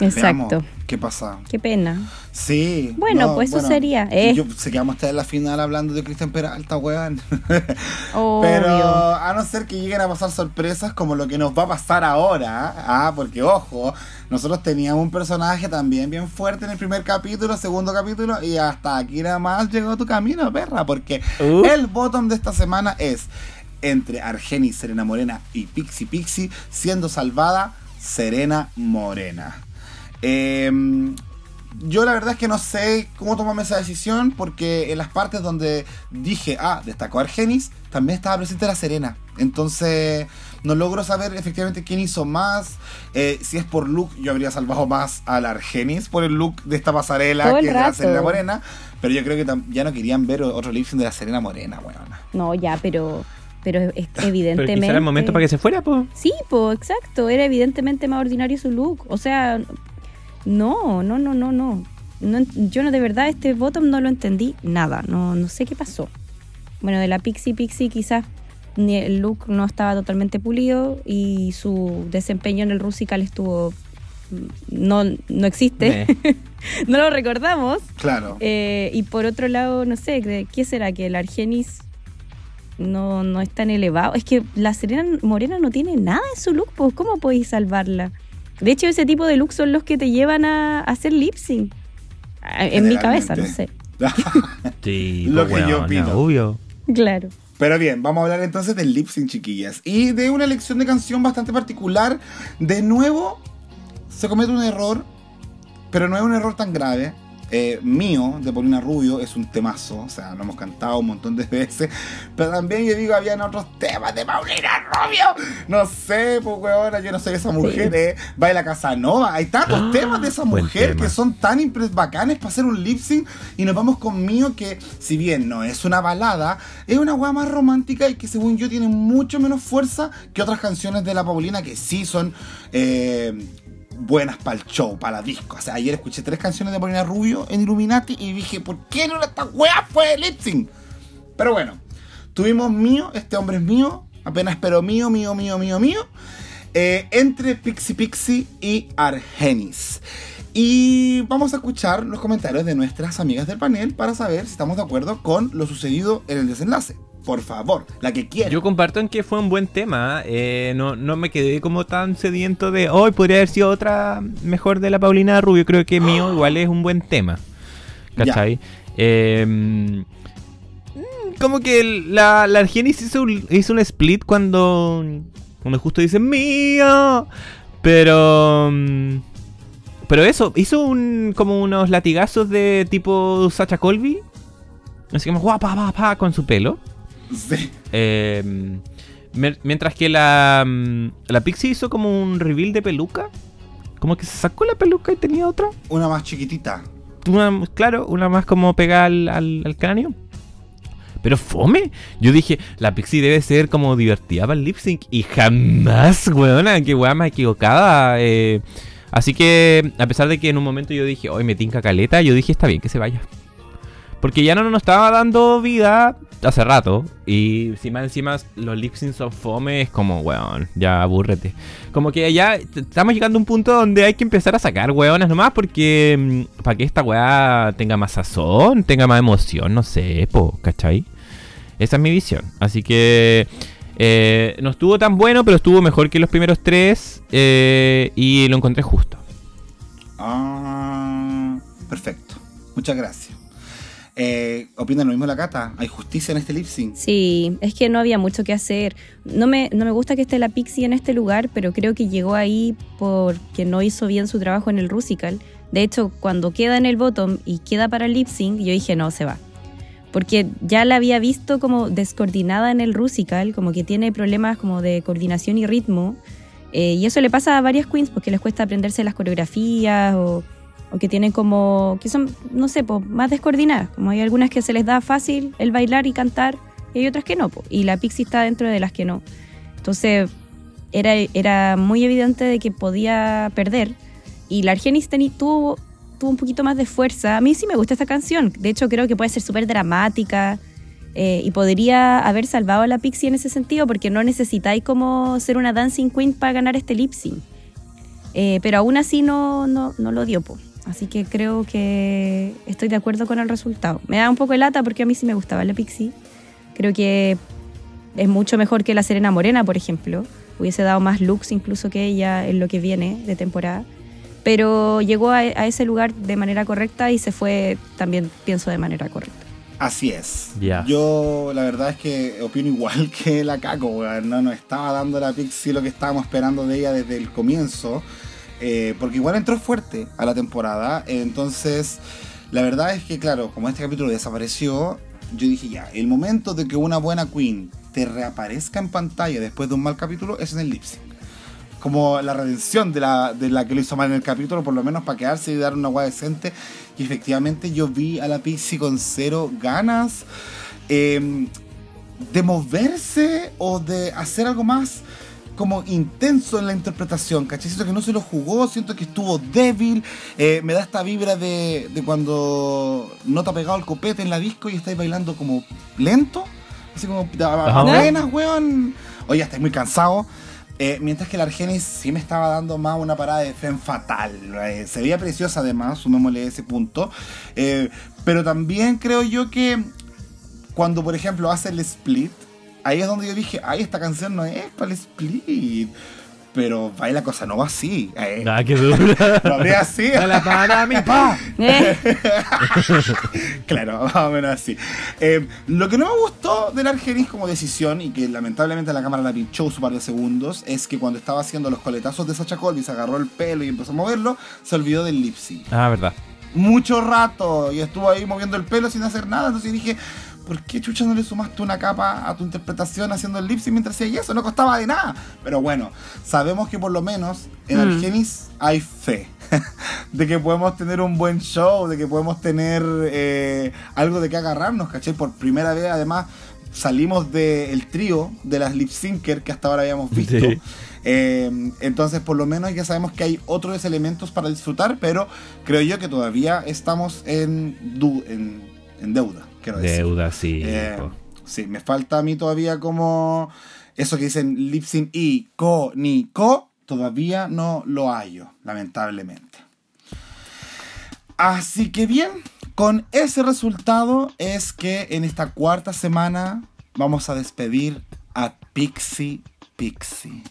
D: exacto.
B: Veamos ¿Qué pasa?
D: Qué pena.
B: Sí.
D: Bueno, pues eso sería, eh.
B: Yo sé que vamos a estar en la final hablando de Cristian Peralta, weón. [laughs] Pero a no ser que lleguen a pasar sorpresas como lo que nos va a pasar ahora, ah, porque ojo, nosotros teníamos un personaje también bien fuerte en el primer capítulo, segundo capítulo, y hasta aquí nada más llegó tu camino, perra, porque
C: Uh.
B: el bottom de esta semana es entre Argenis, Serena Morena y Pixie Pixie, siendo salvada Serena Morena. Em, yo la verdad es que no sé cómo tomarme esa decisión porque en las partes donde dije, ah, destacó Argenis, también estaba presente la Serena. Entonces no logro saber efectivamente quién hizo más. Eh, si es por look, yo habría salvado más a la Argenis por el look de esta pasarela que es de la
D: rato.
B: Serena Morena. Pero yo creo que ya no querían ver otro lip de la Serena Morena, weona.
D: No, ya, pero, pero es- es
C: Pero
D: evidentemente.
C: quizá era el momento para que se fuera, po.
D: Sí, pues, exacto. Era evidentemente más ordinario su look. O sea, no, no, no, no, no. Yo no, de verdad, este bottom no lo entendí nada. No, no sé qué pasó. Bueno, de la Pixie Pixie quizás ni el look no estaba totalmente pulido y su desempeño en el Rusical estuvo... No, no existe. [laughs] no lo recordamos.
B: Claro.
D: Eh, y por otro lado, no sé, ¿de ¿qué será? Que el Argenis no, no es tan elevado. Es que la Serena Morena no tiene nada en su look, pues ¿cómo podéis salvarla? De hecho, ese tipo de looks son los que te llevan a, a hacer lip sync. Ah, En mi cabeza, no sé. [laughs]
C: Sí,
B: Lo
C: po,
B: que yo opino.
C: Obvio.
D: Claro.
B: Pero bien, vamos a hablar entonces del lip sync, chiquillas. Y de una elección de canción bastante particular. De nuevo, se comete un error, pero no es un error tan grave. Eh, mío, de Paulina Rubio, es un temazo. O sea, lo hemos cantado un montón de [laughs] veces. Pero también yo digo, habían otros temas de Paulina Rubio. No sé, pues weona, yo no soy esa mujer. Eh. Baila Casanova. Hay tantos
C: Ah,
B: temas de esa mujer
C: tema.
B: que son tan bacanes para hacer un lip sync. Y nos vamos con mío, que si bien no es una balada, es una weá más romántica y que según yo tiene mucho menos fuerza que otras canciones de la Paulina que sí son. eh, buenas para el show, para la disco. O sea, ayer escuché tres canciones de Paulina Rubio en Illuminati y dije, ¿por qué no esta wea fue lip sync? Pero bueno, tuvimos mío, este hombre es mío, apenas pero mío, mío, mío, mío, mío, eh, entre Pixie Pixie y Argenis. Y vamos a escuchar los comentarios de nuestras amigas del panel para saber si estamos de acuerdo con lo sucedido en el desenlace. Por favor, la que quiera.
C: Yo comparto en que fue un buen tema. eh, no, no me quedé como tan sediento de hoy podría haber sido otra mejor de la Paulina Rubio. Creo que mío [gasps] igual es un buen tema. ¿Cachai? Eh, mm, como que la, la Argenis hizo un, hizo un split cuando, cuando justo dice mío. Pero. mm, Pero eso, hizo un como unos latigazos de tipo Sacha Colby. Así como guapa, pa, pa, con su pelo.
B: Sí.
C: Eh, me- mientras que la, mm, la Pixie hizo como un reveal de peluca. Como que se sacó la peluca y tenía otra.
B: Una más chiquitita.
C: Una, claro, una más como pegada al, al- al cráneo. Pero fome. Yo dije, la Pixie debe ser como divertida para el lip sync. Y jamás, weona, qué weá más equivocada. eh. así que, a pesar de que en un momento yo dije, hoy me tinca caleta, yo dije, está bien que se vaya. Porque ya no nos estaba dando vida hace rato. Y encima, encima los lip syncs son fome, es como, weón, ya abúrrete. Como que ya estamos llegando a un punto donde hay que empezar a sacar weonas nomás. Porque mm, para que esta weá tenga más sazón, tenga más emoción, no sé, po, ¿cachai? Esa es mi visión. Así que eh, no estuvo tan bueno, pero estuvo mejor que los primeros tres. eh, y lo encontré justo.
B: Ah, perfecto. Muchas gracias. Eh, ¿Opina lo mismo la Cata? ¿Hay justicia en este lip sync?
D: Sí, es que no había mucho que hacer. No me, no me gusta que esté la Pixie en este lugar, pero creo que llegó ahí porque no hizo bien su trabajo en el Rusical. De hecho, cuando queda en el bottom y queda para el lip sync, yo dije, no, se va. Porque ya la había visto como descoordinada en el Rusical, como que tiene problemas como de coordinación y ritmo. Eh, y eso le pasa a varias queens porque les cuesta aprenderse las coreografías o, o que tienen como, que son, no sé, más descoordinadas. Como hay algunas que se les da fácil el bailar y cantar y hay otras que no. Y la Pixie está dentro de las que no. Entonces era, era muy evidente de que podía perder. Y la Argenis tuvo, tuvo un poquito más de fuerza. A mí sí me gusta esta canción. De hecho, creo que puede ser súper dramática. eh, y podría haber salvado a la Pixie en ese sentido, porque no necesitáis como ser una dancing queen para ganar este lip sync. Eh, pero aún así no, no, no lo dio. po. Así que creo que estoy de acuerdo con el resultado. Me da un poco de lata porque a mí sí me gustaba la Pixie. Creo que es mucho mejor que la Serena Morena, por ejemplo. Hubiese dado más looks incluso que ella en lo que viene de temporada. Pero llegó a, a ese lugar de manera correcta y se fue también, pienso, de manera correcta.
B: Así es.
C: Ya.
B: Yo la verdad es que opino igual [laughs] que la Caco. No nos estaba dando la Pixie lo que estábamos esperando de ella desde el comienzo. Eh, porque igual entró fuerte a la temporada. Entonces, la verdad es que, claro, como este capítulo desapareció, yo dije ya, el momento de que una buena queen te reaparezca en pantalla después de un mal capítulo es en el lip sync. Como la redención de la, de la que lo hizo mal en el capítulo, por lo menos para quedarse y dar una guay decente. Y efectivamente yo vi a la Pixie con cero ganas eh, de moverse o de hacer algo más como intenso en la interpretación, ¿cachai? Siento que no se lo jugó, siento que estuvo débil, eh, me da esta vibra de, de cuando no te ha pegado el copete en la disco y estáis bailando como lento, así como apenas, weón. Oye, estáis muy cansado. Eh, mientras que la Argenis sí me estaba dando más una parada de Femme fatal. eh, se veía preciosa además, sumémosle ese punto. Eh, pero también creo yo que cuando, por ejemplo, hace el split, ahí es donde yo dije, ay, esta canción no es para el split. Pero baila cosa no va así. Eh,
C: Ah, qué duro.
B: lo habría así.
C: Dale para mi pa.
D: Eh, [laughs]
B: claro, más o menos así. Eh, lo que no me gustó del Argenis como decisión, y que lamentablemente la cámara la pinchó su par de segundos, es que cuando estaba haciendo los coletazos de Sacha Colby se agarró el pelo y empezó a moverlo, se olvidó del lip sync.
C: Ah, verdad.
B: mucho rato y estuvo ahí moviendo el pelo sin hacer nada. Entonces dije, ¿por qué chucha no le sumaste una capa a tu interpretación haciendo el lip sync mientras hacía eso? No costaba de nada. Pero bueno, sabemos que por lo menos en
D: Mm.
B: Argenis hay fe [laughs] de que podemos tener un buen show, de que podemos tener eh, algo de que agarrarnos, ¿cachai? Por primera vez, además, salimos del trío de las lip syncer que hasta ahora habíamos visto.
C: Sí.
B: Eh, entonces, por lo menos ya sabemos que hay otros elementos para disfrutar, pero creo yo que todavía estamos en, du- en, en deuda. Quiero decir.
C: Deuda, sí.
B: Eh, sí, me falta a mí todavía como eso que dicen lip sync y co ni co, todavía no lo hallo, lamentablemente. Así que bien, con ese resultado es que en esta cuarta semana vamos a despedir a Pixie Pixie.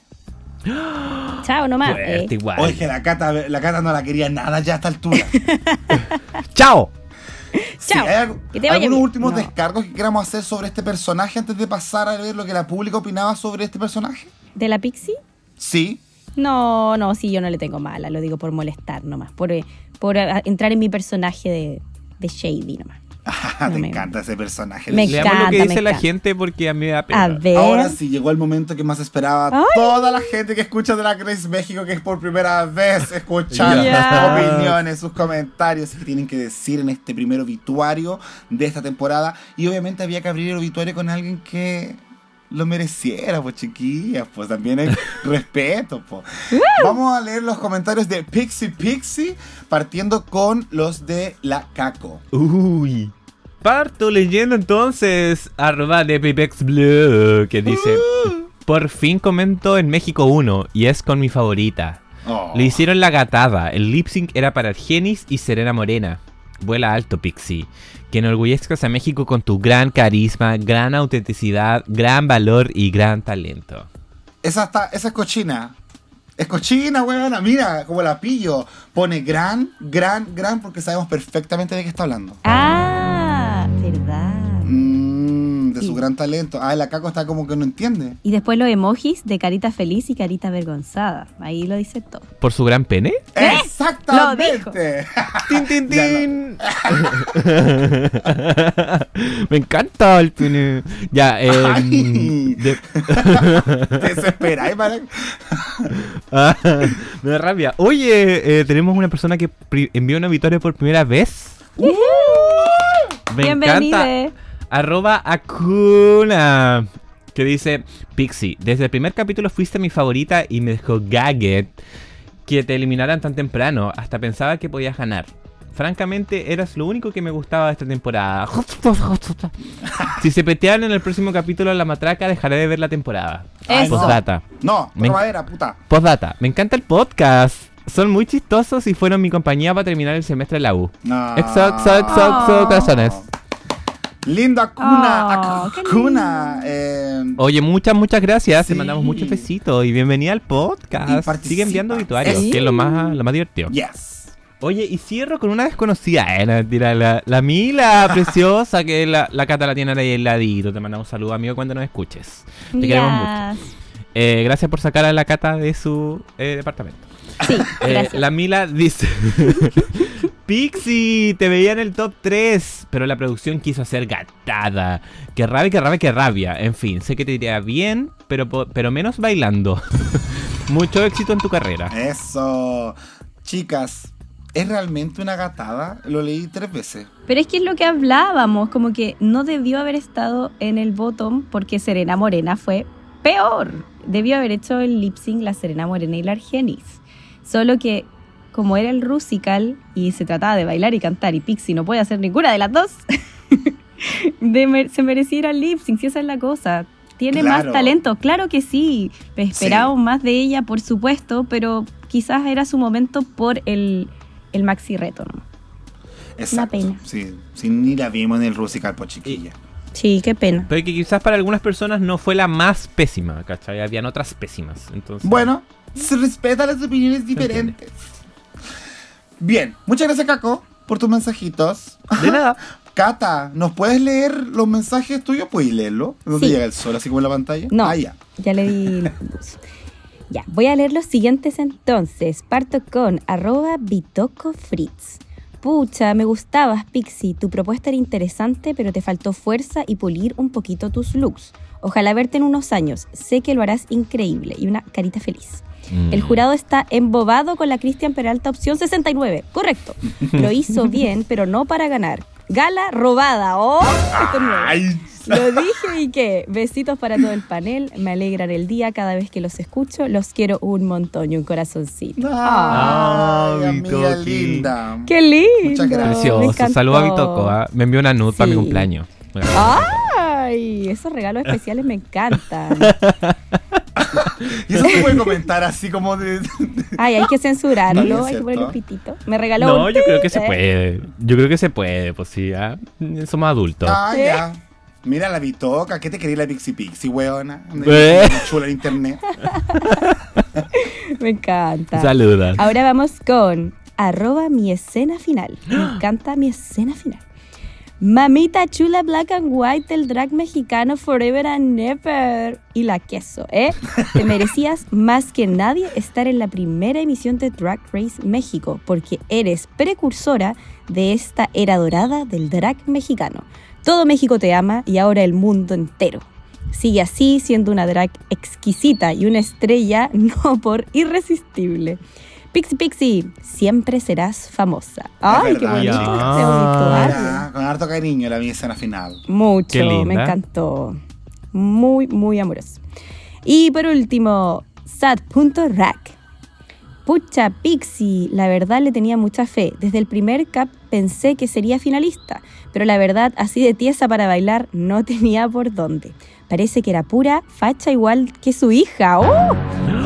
D: Chao nomás.
C: Fuerte,
D: eh.
C: igual.
B: Oye, que la Cata, la Cata no la quería nada ya a esta altura. [laughs]
C: ¡Chao!
B: Sí,
D: Chao.
B: ¿hay algunos últimos
D: No.
B: descargos que queramos hacer sobre este personaje antes de pasar a ver lo que la pública opinaba sobre este personaje?
D: ¿De la Pixie?
B: Sí.
D: No, no, sí, yo no le tengo mala, lo digo por molestar nomás, por, eh, por eh, entrar en mi personaje de, de Shady nomás.
B: Ah,
D: No
B: te
D: me-
B: encanta ese personaje.
D: Me
C: Leamos lo que dice la
D: encanta.
C: gente porque a mí me da pena.
D: A ver.
B: Ahora sí llegó el momento que más esperaba
D: Ay.
B: toda la gente que escucha de la Grace México, que es por primera vez escuchar [laughs]
D: Ya.
B: sus opiniones, sus comentarios que tienen que decir en este primer obituario de esta temporada. Y obviamente había que abrir el obituario con alguien que lo mereciera, pues chiquillas, pues también hay [laughs] respeto, pues. Vamos a leer los comentarios de Pixie Pixie, partiendo con los de la Caco.
C: Uy. Parto leyendo entonces arroba de Pipex Blue que dice Por fin comento en México 1 y es con mi favorita.
B: Oh.
C: Le hicieron la gatada. El lip sync era para Argenis y Serena Morena. Vuela alto, Pixie. Que enorgullezcas a México con tu gran carisma, gran autenticidad, gran valor y gran talento.
B: Esa, está, esa es cochina. Es cochina, weona. Mira, como la pillo. Pone gran, gran, gran, porque sabemos perfectamente de qué está hablando.
D: Ah, verdad.
B: De su gran talento. Ah, la caco está como que no entiende.
D: Y después los emojis de carita feliz y carita avergonzada. Ahí lo dice todo.
C: ¿Por su gran pene?
D: ¿Eh?
B: Exactamente. [laughs]
C: ¡Tin, tin, tin! [laughs] Me encanta el pene. Ya, eh. [laughs]
B: Ay.
C: de-
B: Te desesperáis para.
C: Ah, me da rabia. Oye, eh, tenemos una persona que envió una victoria por primera vez. Me
D: Bienvenida.
C: encanta. Arroba Akuna. Que dice, Pixie, desde el primer capítulo fuiste mi favorita y me dejó gagged que te eliminaran tan temprano. Hasta pensaba que podías ganar. Francamente, eras lo único que me gustaba de esta temporada. [laughs] si se petean en el próximo capítulo de la matraca, dejaré de ver la temporada.
D: Eso.
C: Postdata.
B: No,
C: Me-
B: madera, puta.
C: Postdata. Me encanta el podcast. Son muy chistosos y fueron mi compañía para terminar el semestre de la U.
B: No.
C: Exo, exo, exo, exo, corazones.
B: Lindo Akuna.
D: Oh,
B: Akuna. Eh,
C: Oye, muchas, muchas gracias. Te mandamos muchos besitos y bienvenida al podcast. Sigue enviando obituarios,
D: Sí.
C: que es lo más, lo más divertido.
B: yes.
C: Oye, y cierro con una desconocida. Eh, la, la Mila [laughs] preciosa, que la, la Cata la tiene ahí al ladito. Te mandamos saludos, amigo, cuando nos escuches. Te queremos mucho. Eh, gracias por sacar a la Cata de su eh, departamento.
D: Sí,
C: Eh,
D: gracias.
C: la Mila dice: [laughs] Pixie, te veía en el top 3, pero la producción quiso hacer gatada. Que rabia, que rabia, que rabia. En fin, sé que te iría bien, pero, pero menos bailando. [laughs] Mucho éxito en tu carrera.
B: Eso. Chicas, ¿es realmente una gatada? Lo leí tres veces.
D: Pero es que es lo que hablábamos, como que no debió haber estado en el bottom porque Serena Morena fue peor. Debió haber hecho el lip sync la Serena Morena y la Argenis. Solo que como era el Rusical y se trataba de bailar y cantar y Pixie no puede hacer ninguna de las dos, [laughs] de mer- se mereciera el lip sync, si esa es la cosa. Tiene
B: Claro.
D: más talento, claro que sí. Esperábamos más de ella, por supuesto, pero quizás era su momento por el, el maxi reto. ¿no?
B: Exacto.
D: pena.
B: Sí, sí, ni la vimos en el Rusical, por chiquilla.
D: Sí, qué pena.
C: Pero que quizás para algunas personas no fue la más pésima, ¿cachai? Habían otras pésimas. Entonces,
B: Bueno, se respeta las opiniones diferentes. Bien, muchas gracias, Caco, por tus mensajitos.
C: de nada. [laughs]
B: Cata, ¿nos puedes leer los mensajes tuyos? ¿Puedes leerlo? ¿No te llega el sol así como en la pantalla?
D: No.
B: Ah, ya.
D: Ya le di [laughs] luz. Ya, voy a leer los siguientes entonces. Parto con arroba bitocofritz. Pucha, me gustabas, Pixie. Tu propuesta era interesante, pero te faltó fuerza y pulir un poquito tus looks. Ojalá verte en unos años. Sé que lo harás increíble. Y una carita feliz.
C: Mm.
D: El jurado está embobado con la Cristian Peralta opción 69. Correcto. Lo hizo [laughs] bien, pero no para ganar. Gala robada. ¡Oh! Esto es nuevo.
B: Ay,
D: Lo dije y qué. Besitos para todo el panel. Me alegran el día cada vez que los escucho. Los quiero un montón y un corazoncito. Ah,
B: Ay, amiga linda.
D: ¡Qué lindo!
B: Muchas gracias.
D: Me
C: Precioso.
D: encantó.
C: Saludos a Bitoco. ¿ah? Me envió una nude para mi
D: Sí.
C: cumpleaños.
D: ¡Ay! Esos regalos especiales me encantan. [laughs] [laughs]
B: Y eso se puede comentar así como de.
D: Ay, hay que censurarlo.
B: No,
D: hay que ponerle un pitito. Me regaló
C: No,
D: un
C: yo creo que se puede. Yo creo que se puede, pues sí. ¿ah? Somos adultos.
B: Ah, ya. Mira la bitoca, ¿qué te quería la Pixie Pixie, weona?
C: Eh.
B: Chula en internet. [laughs]
D: Me encanta.
C: Saludas.
D: Ahora vamos con arroba mi escena final. Me [gasps] encanta mi escena final. Mamita chula black and white del drag mexicano forever and never. Y la queso, ¿eh? Te [laughs] merecías más que nadie estar en la primera emisión de Drag Race México porque eres precursora de esta era dorada del drag mexicano. Todo México te ama y ahora el mundo entero. Sigue así siendo una drag exquisita y una estrella [laughs] no por irresistible. Pixie Pixie, siempre serás famosa. Ay, qué bonito este.
B: Mira, con harto cariño la mi escena final.
D: Mucho,
C: Qué linda.
D: me encantó. Muy, muy amoroso. Y por último, sad.rack. Pucha, Pixie, la verdad le tenía mucha fe. Desde el primer cap pensé que sería finalista, pero la verdad, así de tiesa para bailar, no [laughs] tenía por dónde. Parece que era pura facha igual que su hija. ¡Oh!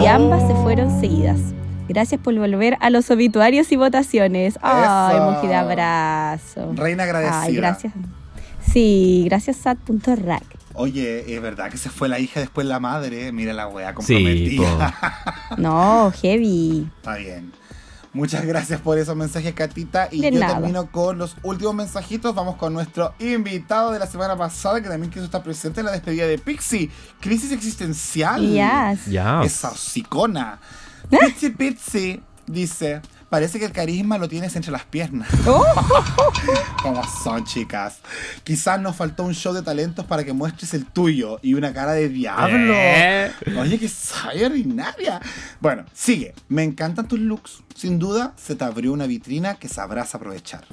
D: Y ambas se fueron seguidas. Gracias por volver a los obituarios y votaciones. ¡Ay, emoji de abrazo!
B: Reina agradecida.
D: Ay, gracias. Sí, gracias sad.rack.
B: Oye, es verdad que se fue la hija después la madre. Mira la wea
C: Sí,
B: comprometida. [laughs]
C: po.
D: No, heavy.
B: Está bien. Muchas gracias por esos mensajes, Catita. Y
D: De
B: yo
D: nada.
B: termino con los últimos mensajitos. Vamos con nuestro invitado de la semana pasada, que también quiso estar presente en la despedida de Pixie. Crisis existencial.
D: Yes.
C: Ya.
B: Esa hocicona. Pitsy Pitsy dice: Parece que el carisma lo tienes entre las piernas. [laughs]
D: Oh. [laughs]
B: Como son, chicas. Quizás nos faltó un show de talentos para que muestres el tuyo y una cara de diablo.
C: Eh.
B: Oye, que soy ordinaria. Bueno, sigue. Me encantan tus looks. Sin duda, se te abrió una vitrina que sabrás aprovechar.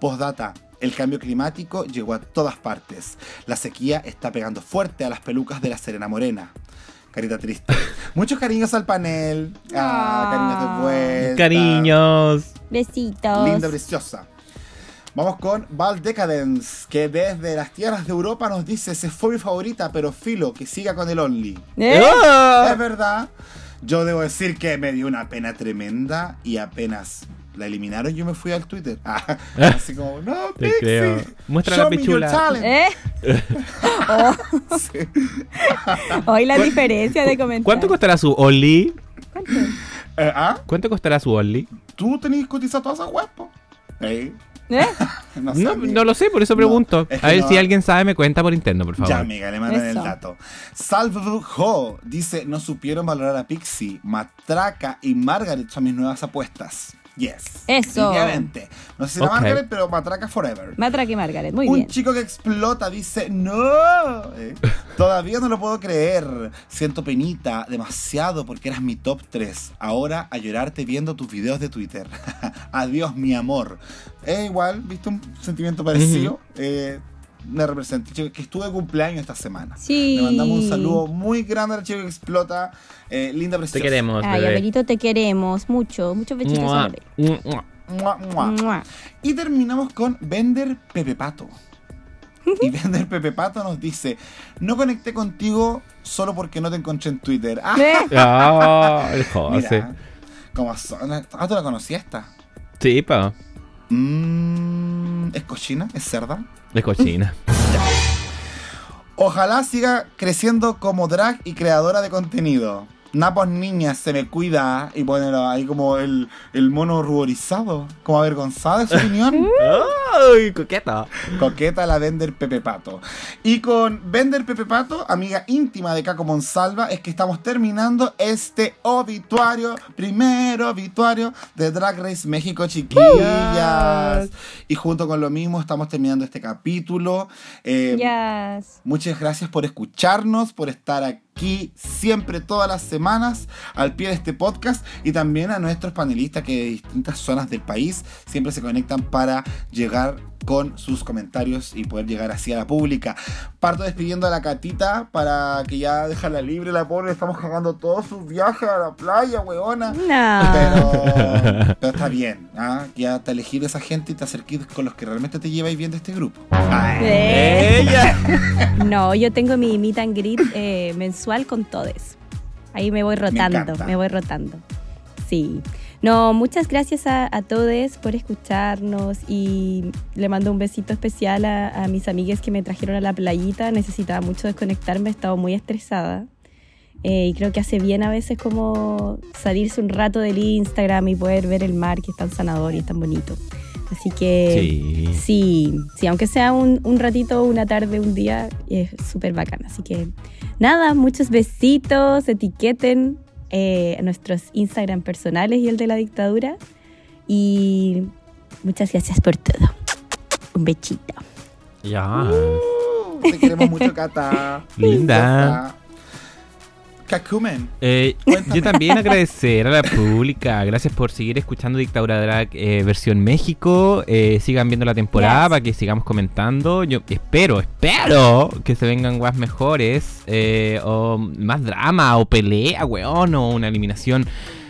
B: Postdata. El cambio climático llegó a todas partes. La sequía está pegando fuerte a las pelucas de la Serena Morena. Carita triste. Muchos cariños al panel. Ah, cariños de vuelta.
C: Cariños.
D: Besitos.
B: Linda, preciosa. Vamos con Val Decadence, que desde las tierras de Europa nos dice, se fue mi favorita, pero filo, que siga con el Only.
D: ¿Eh?
C: Ah.
B: Es verdad. Yo debo decir que me dio una pena tremenda y apenas la eliminaron yo me fui al Twitter. [laughs] Ah, así como, no,
C: Te
B: Pixie,
C: creo. Muestra
B: show
C: la
B: me your
C: pichula.
B: talent".
D: ¿Eh? [laughs]
B: Sí.
D: Hoy la diferencia de comentarios.
C: ¿Cuánto costará su Only?
B: Eh, ¿ah?
C: ¿Cuánto costará su Only?
B: ¿Tú tenías que cotizar todas esas po? ¿Eh? [laughs]
D: ¿Eh?
B: No, sé,
C: No, lo sé, por eso
B: No,
C: pregunto.
B: es que
C: A ver
B: no-
C: si alguien sabe, me cuenta por interno, por favor.
B: Ya, amiga, le mandan el dato. Salve Ho dice: No supieron valorar a Pixie, Matraca y Margaret son mis nuevas apuestas. Yes.
D: Eso.
B: Definitivamente. No sé si era
C: Ok.
B: Margaret, pero Matraca Forever.
D: Matra que Margaret. Muy
B: Un
D: bien.
B: chico que explota dice, no, Eh, [laughs] todavía no lo puedo creer. Siento penita demasiado porque eras mi top 3. Ahora a llorarte viendo tus videos de Twitter. [laughs] Adiós, mi amor. Eh, igual, viste un sentimiento parecido. Eh, me representa. Que estuve de cumpleaños esta semana.
D: Sí.
B: Le mandamos un saludo muy grande al chico que explota. Eh, linda, preciosa.
C: Te queremos,
D: Ay,
C: bebé.
D: Abelito, te queremos mucho. Muchos besitos,
C: Mua, mua.
B: Mua, mua.
D: Mua.
B: Y terminamos con Vender Pepe Pato. Y [laughs] Vender Pepe Pato nos dice, no conecté contigo solo porque no te encontré en Twitter. [laughs] Ah,
D: ¿Eh? [laughs]
C: Ah, el José.
B: como son- ah, ¿tú la conocías esta?
C: Sí, pa.
B: Mm, ¿Es cochina? ¿Es cerda?
C: Es cochina. [laughs]
B: Ojalá siga creciendo como drag y creadora de contenido. Napos niñas, se me cuida y pone ahí como el, el mono ruborizado, como avergonzada de su [laughs] opinión.
C: ¡Ay, coqueta!
B: Coqueta la Vender Pepe Pato. Y con Vender Pepe Pato, amiga íntima de Caco Monsalva, es que estamos terminando este obituario, primer obituario de Drag Race México, chiquillas. Y junto con lo mismo estamos terminando este capítulo. Eh,
D: Yes.
B: Muchas gracias por escucharnos, por estar aquí siempre, todas las semanas, al pie de este podcast. Y también a nuestros panelistas que de distintas zonas del país siempre se conectan para llegar con sus comentarios y poder llegar así a la pública. Parto despidiendo a la Catita para que ya déjala libre, la pobre, estamos cagando todos sus viajes a la playa, weona.
D: No.
B: Pero, pero está bien, ¿ah? ya te elegí de esa gente y te acerquís con los que realmente te lleváis bien de este grupo. Ay.
C: ¡Ella! [laughs]
D: No, yo tengo mi meet and greet eh, mensual con todes. Ahí me voy rotando,
B: encanta.
D: me, voy rotando. Sí. No, muchas gracias a, a todos por escucharnos y le mando un besito especial a, a mis amigas que me trajeron a la playita. Necesitaba mucho desconectarme, he estado muy estresada. Eh, y creo que hace bien a veces como salirse un rato del Instagram y poder ver el mar que es tan sanador y es tan bonito. Así que
C: Sí.
D: Sí, sí, aunque sea un, un ratito, una tarde, un día, es súper bacán. Así que nada, muchos besitos, etiqueten eh, nuestros Instagram personales y el de la dictadura. Y muchas gracias por todo. Un bechito.
C: Ya.
B: Uh, te queremos mucho, Cata. [laughs]
C: Linda.
B: Cacumen.
C: Eh, yo también [laughs] agradecer a la pública. Gracias por seguir escuchando Dictadura Drag eh, versión México. Eh, sigan viendo la temporada
D: Yes.
C: para que sigamos comentando. Yo espero, espero que se vengan guas mejores. eh, o más drama, o pelea, weón. O una eliminación,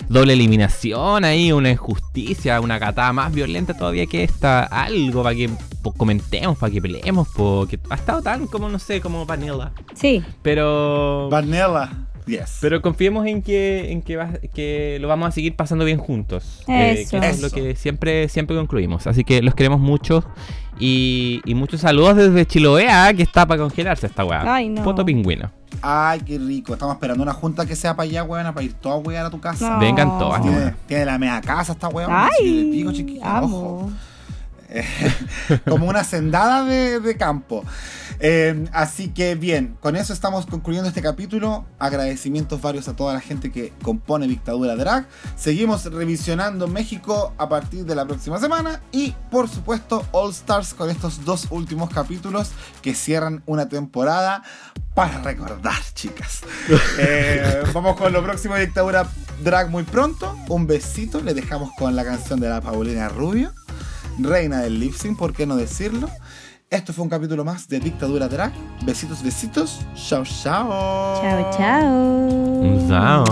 C: doble eliminación ahí, una injusticia, una catada más violenta todavía que esta. Algo para que po, comentemos, para que peleemos. Porque ha estado tan como, no sé, como vanilla.
D: Sí,
C: Pero.
B: Vanilla. Yes.
C: Pero confiemos en que, en que, va- que lo vamos a seguir pasando bien juntos. Eh,
D: Eso.
C: que es
B: Eso.
C: lo que siempre, siempre concluimos. Así que los queremos mucho. Y, y muchos saludos desde Chiloé, ah, que está para congelarse esta weá.
D: Ay, no.
C: Foto pingüino.
B: Ay, qué rico. Estamos esperando una junta que sea para allá, weona, para ir toda weón a tu casa.
D: No.
C: Vengan todas,
B: Tiene, la media casa esta weón.
D: ay,
B: pico, ojo. [laughs] como una sendada de, de campo. Eh, así que bien, con eso estamos concluyendo este capítulo. Agradecimientos varios a toda la gente que compone Dictadura Drag. Seguimos revisionando México a partir de la próxima semana. Y por supuesto, All Stars con estos dos últimos capítulos que cierran una temporada para recordar, chicas. [laughs] Eh, vamos con lo próximo de Dictadura Drag muy pronto. Un besito. Le dejamos con la canción de la Paulina Rubio reina del lip sync, ¿por qué no decirlo? Esto fue un capítulo más de Dictadura Drag. Besitos, besitos. Chao, chao.
D: Chao, chao.
C: Chao.